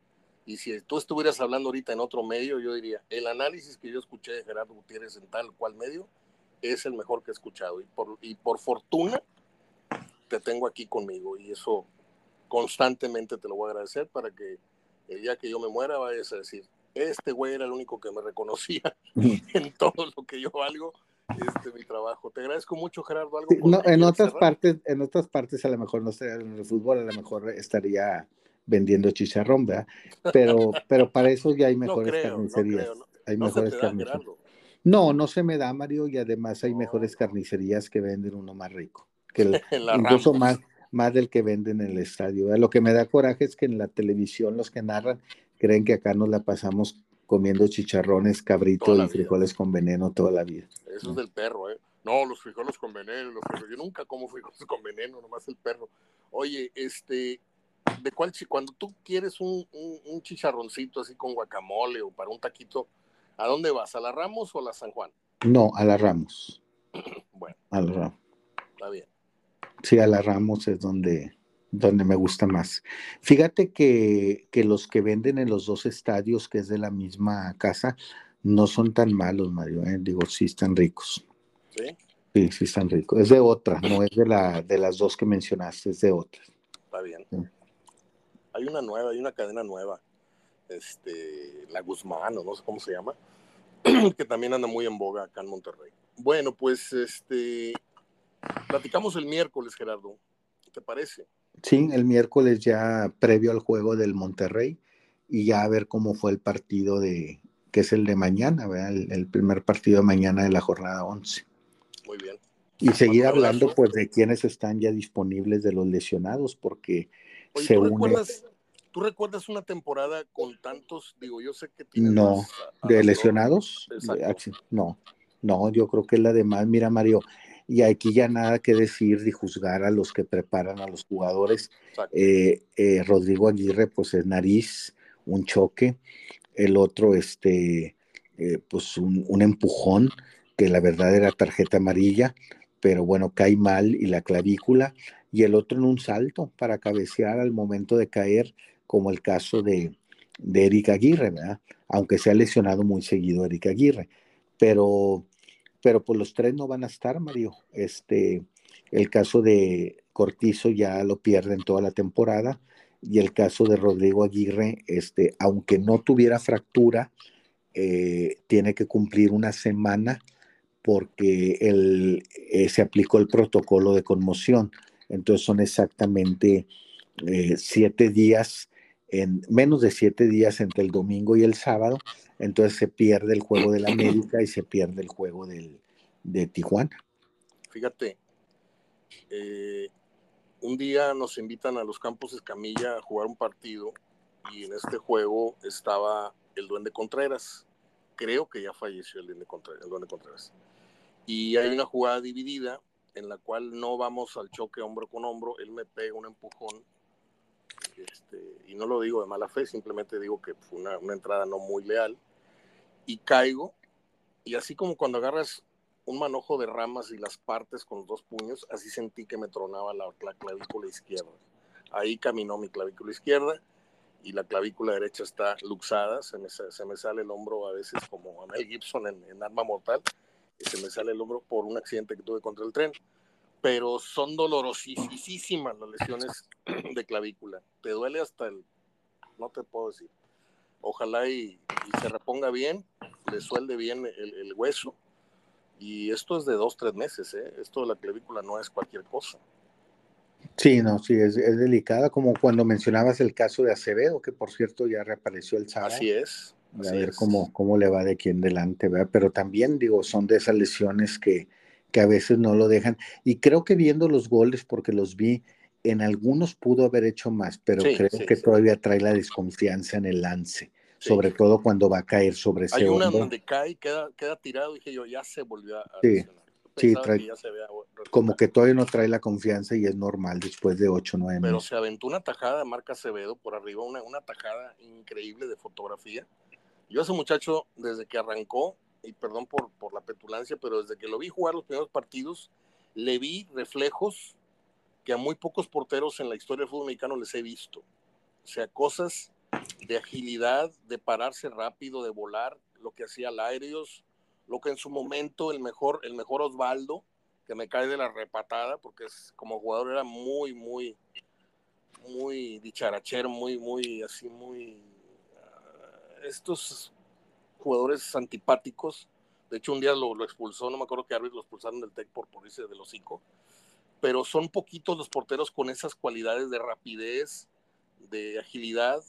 Y si tú estuvieras hablando ahorita en otro medio, yo diría, el análisis que yo escuché de Gerardo Gutiérrez en tal cual medio es el mejor que he escuchado. Y por, y por fortuna te tengo aquí conmigo y eso constantemente te lo voy a agradecer para que el día que yo me muera vayas a decir, este güey era el único que me reconocía en todo lo que yo valgo, este mi trabajo. Te agradezco mucho, Gerardo. ¿Algo no, en otras partes, en otras partes a lo mejor no estaría en el fútbol, a lo mejor estaría vendiendo chicharrón, ¿verdad? Pero, pero para eso ya hay mejores carnicerías. hay mejores carnicerías. No, no se me da, Mario, y además hay mejores carnicerías que venden uno más rico que incluso más, más del que venden en el estadio. Lo que me da coraje es que en la televisión los que narran creen que acá nos la pasamos comiendo chicharrones, cabritos y frijoles con veneno toda la vida. Eso es del perro, ¿eh? No, los frijoles con veneno, yo nunca como frijoles con veneno, nomás el perro. Oye, este, ¿de cuál cuando tú quieres un, un, chicharroncito así con guacamole o para un taquito, ¿a dónde vas? ¿A la Ramos o a la San Juan? No, a la Ramos. bueno. A la Ramos. Está bien. Sí, a la Ramos es donde, donde me gusta más. Fíjate que, que, los que venden en los dos estadios, que es de la misma casa, no son tan malos, Mario. ¿eh? Digo, sí están ricos. Sí. Sí, sí están ricos. Es de otra, no es de, la, de las dos que mencionaste, es de otra. Está bien. Hay una nueva, hay una cadena nueva. Este, la Guzmán, o no sé cómo se llama, que también anda muy en boga acá en Monterrey. Bueno, pues este, Platicamos el miércoles, Gerardo. ¿Qué te parece? Sí, el miércoles ya previo al juego del Monterrey y ya a ver cómo fue el partido de, que es el de mañana, El, primer partido de mañana de la jornada 11. Muy bien. Y seguir hablando pues de quienes están ya disponibles de los lesionados, porque se ¿tú Recuerdas, ¿Tú recuerdas una temporada con tantos, digo, yo sé que No, de lesionados, no, no, yo creo que es la de más, mira Mario, y aquí ya nada que decir ni juzgar a los que preparan a los jugadores. Eh, eh, Rodrigo Aguirre, pues es nariz, un choque, el otro, este, eh, pues un, empujón, que la verdad era tarjeta amarilla, pero bueno, cae mal y la clavícula, y el otro en un salto para cabecear al momento de caer, como el caso de, de Eric Aguirre, ¿verdad? Aunque se ha lesionado muy seguido Eric Aguirre, pero pero pues los tres no van a estar, Mario. Este, el caso de Cortizo ya lo pierden toda la temporada y el caso de Rodrigo Aguirre, este, aunque no tuviera fractura, eh, tiene que cumplir una semana porque el, eh, se aplicó el protocolo de conmoción. Entonces son exactamente eh, siete días, en menos de siete días entre el domingo y el sábado, entonces se pierde el juego de la América y se pierde el juego del, de Tijuana. Fíjate, eh, un día nos invitan a los Campos Escamilla a jugar un partido y en este juego estaba el Duende Contreras. Creo que ya falleció el Duende Contreras. Y hay una jugada dividida en la cual no vamos al choque hombro con hombro, él me pega un empujón este, y no lo digo de mala fe, simplemente digo que fue una, entrada no muy leal y caigo y así como cuando agarras un manojo de ramas y las partes con dos puños, así sentí que me tronaba la, clavícula izquierda. Ahí caminó mi clavícula izquierda y la clavícula derecha está luxada, se me, sale el hombro a veces como a Mel Gibson en, Arma Mortal, y se me sale el hombro por un accidente que tuve contra el tren. Pero son dolorosísimas las lesiones de clavícula. Te duele hasta el... No te puedo decir ojalá y, se reponga bien, le suelde bien el, hueso. Y esto es de dos, tres meses, ¿eh? Esto de la clavícula no es cualquier cosa. Sí, no, sí, es, delicada, como cuando mencionabas el caso de Acevedo, que por cierto ya reapareció el sábado. Así es. a ver Cómo, cómo le va de aquí en delante, ¿verdad? Pero también, digo, son de esas lesiones que, que a veces no lo dejan. Y creo que viendo los goles, porque los vi, en algunos pudo haber hecho más, pero creo que todavía trae la desconfianza en el lance, sobre todo cuando va a caer sobre ese Hay una donde cae, queda, queda tirado, dije yo, ya se volvió a, pensaba que ya se había como que todavía no trae la confianza y es normal después de 8 o 9 Pero se aventó una tajada de Marca Acevedo por arriba, una, una tajada increíble de fotografía. Yo a ese muchacho, desde que arrancó, y perdón por, por la petulancia, pero desde que lo vi jugar los primeros partidos, le vi reflejos que a muy pocos porteros en la historia del fútbol mexicano les he visto. O sea, cosas de agilidad, de pararse rápido, de volar, lo que hacía Lairios, lo que en su momento el mejor, el mejor Osvaldo, que me cae de la repatada, porque es, como jugador era muy, muy, muy dicharachero, muy, muy, así, muy... Uh, estos jugadores antipáticos, de hecho un día lo, lo expulsó, no me acuerdo qué árbitro lo expulsaron del TEC por, irse del hocico, pero son poquitos los porteros con esas cualidades de rapidez, de agilidad,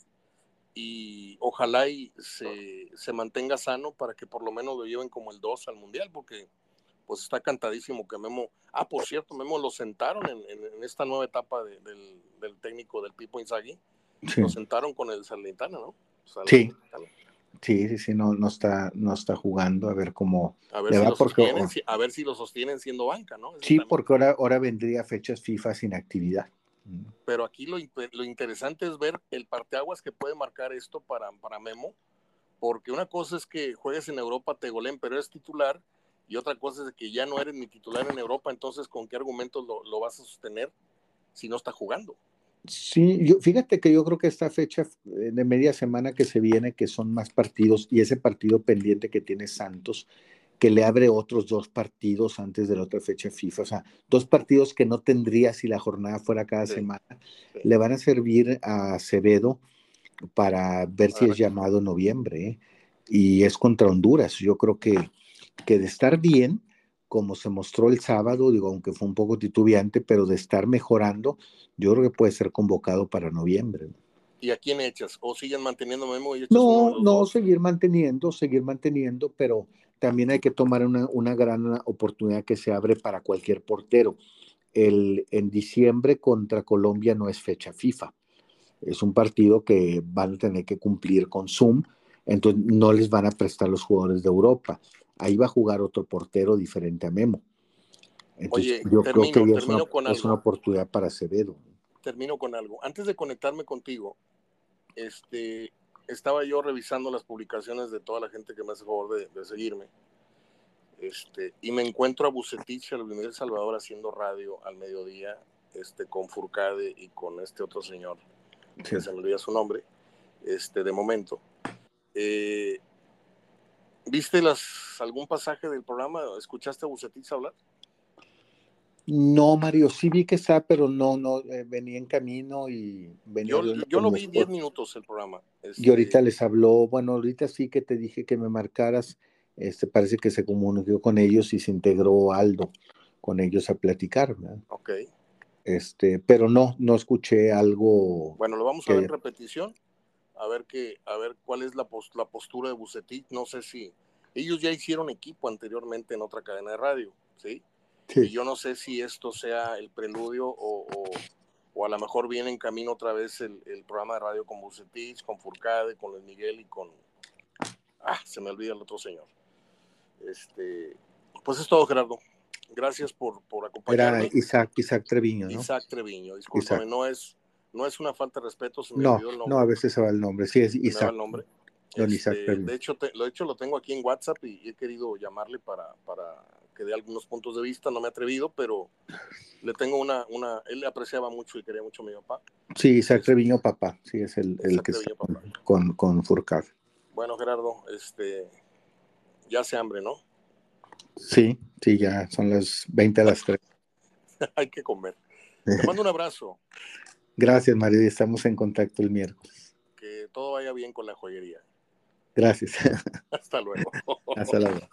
y ojalá y se, se, mantenga sano para que por lo menos lo lleven como el 2 al Mundial, porque pues está cantadísimo que Memo, ah, por cierto, Memo lo sentaron en, en, esta nueva etapa de, del, del, técnico del Pipo Inzaghi, sí. lo sentaron con el Salentana, ¿no? Sí. Sí, sí, sí, no, no, está, no está jugando, a ver cómo a ver, si va lo porque, sostienen, a ver si lo sostienen siendo banca, ¿no? Eso sí, también. porque ahora, ahora vendría fechas FIFA sin actividad. Pero aquí lo, lo, interesante es ver el parteaguas que puede marcar esto para, para Memo, porque una cosa es que juegues en Europa, te golen, pero eres titular, y otra cosa es que ya no eres ni titular en Europa, entonces ¿con qué argumentos lo, lo vas a sostener si no está jugando? Sí, yo, fíjate que yo creo que esta fecha de media semana que se viene, que son más partidos, y ese partido pendiente que tiene Santos, que le abre otros dos partidos antes de la otra fecha FIFA, o sea, dos partidos que no tendría si la jornada fuera cada sí, semana, sí. le van a servir a Acevedo para ver si es llamado en noviembre, ¿eh? y es contra Honduras. Yo creo que, que de estar bien, como se mostró el sábado, digo, aunque fue un poco titubeante, pero de estar mejorando, yo creo que puede ser convocado para noviembre. ¿no? ¿Y a quién echas? ¿O siguen manteniendo Memo? Y no, no, seguir manteniendo, seguir manteniendo, pero también hay que tomar una, una, gran oportunidad que se abre para cualquier portero. El, en diciembre contra Colombia no es fecha FIFA. Es un partido que van a tener que cumplir con Zoom, entonces no les van a prestar los jugadores de Europa. Ahí va a jugar otro portero diferente a Memo. Entonces, Oye, yo termino, creo que es una, es una, oportunidad para Acevedo. Termino con algo. Antes de conectarme contigo, este, estaba yo revisando las publicaciones de toda la gente que me hace favor de, de seguirme. Este, y me encuentro a Bucetich, a Luis Miguel Salvador haciendo radio al mediodía este, con Furcade y con este otro señor, sí. que se me olvida su nombre, este, de momento. Eh, ¿Viste las, algún pasaje del programa? ¿Escuchaste a Bucetich hablar? No, Mario, sí vi que está, pero no, no, eh, venía en camino y venía. Yo, yo lo vi 10 minutos el programa. Este... Y ahorita les habló, bueno, ahorita sí que te dije que me marcaras, este, parece que se comunicó con ellos y se integró Aldo con ellos a platicar, ¿verdad? Ok. Este, pero no, no escuché algo. Bueno, lo vamos que... a ver en repetición, a ver qué, a ver cuál es la, post, la postura de Bucetich, no sé si ellos ya hicieron equipo anteriormente en otra cadena de radio, ¿sí? Sí. Y yo no sé si esto sea el preludio o, o, o, a lo mejor viene en camino otra vez el, el programa de radio con Bucetich, con Furcade, con Luis Miguel y con... Ah, se me olvida el otro señor. Este, pues es todo, Gerardo. Gracias por, por acompañarme. Era Isaac, Isaac Treviño, ¿no? Isaac Treviño, discúlpame, no es, no es una falta de respeto. Se me no, el nombre. no, a veces se va el nombre. Sí, es Isaac. el nombre. Don Isaac este, de, hecho, te, de hecho, lo tengo aquí en WhatsApp y he querido llamarle para, para que dé algunos puntos de vista. No me he atrevido, pero le tengo una, una. Él le apreciaba mucho y quería mucho a mi papá. Sí, Isaac Treviño, papá. Sí, es el, el que está papá. con, con Furcar. Bueno, Gerardo, este, ya hace hambre, ¿no? Sí, sí, ya son las 20 a las 3. Hay que comer. Te mando un abrazo. Gracias, María. Estamos en contacto el miércoles. Que todo vaya bien con la joyería. Gracias. Hasta luego. Hasta luego.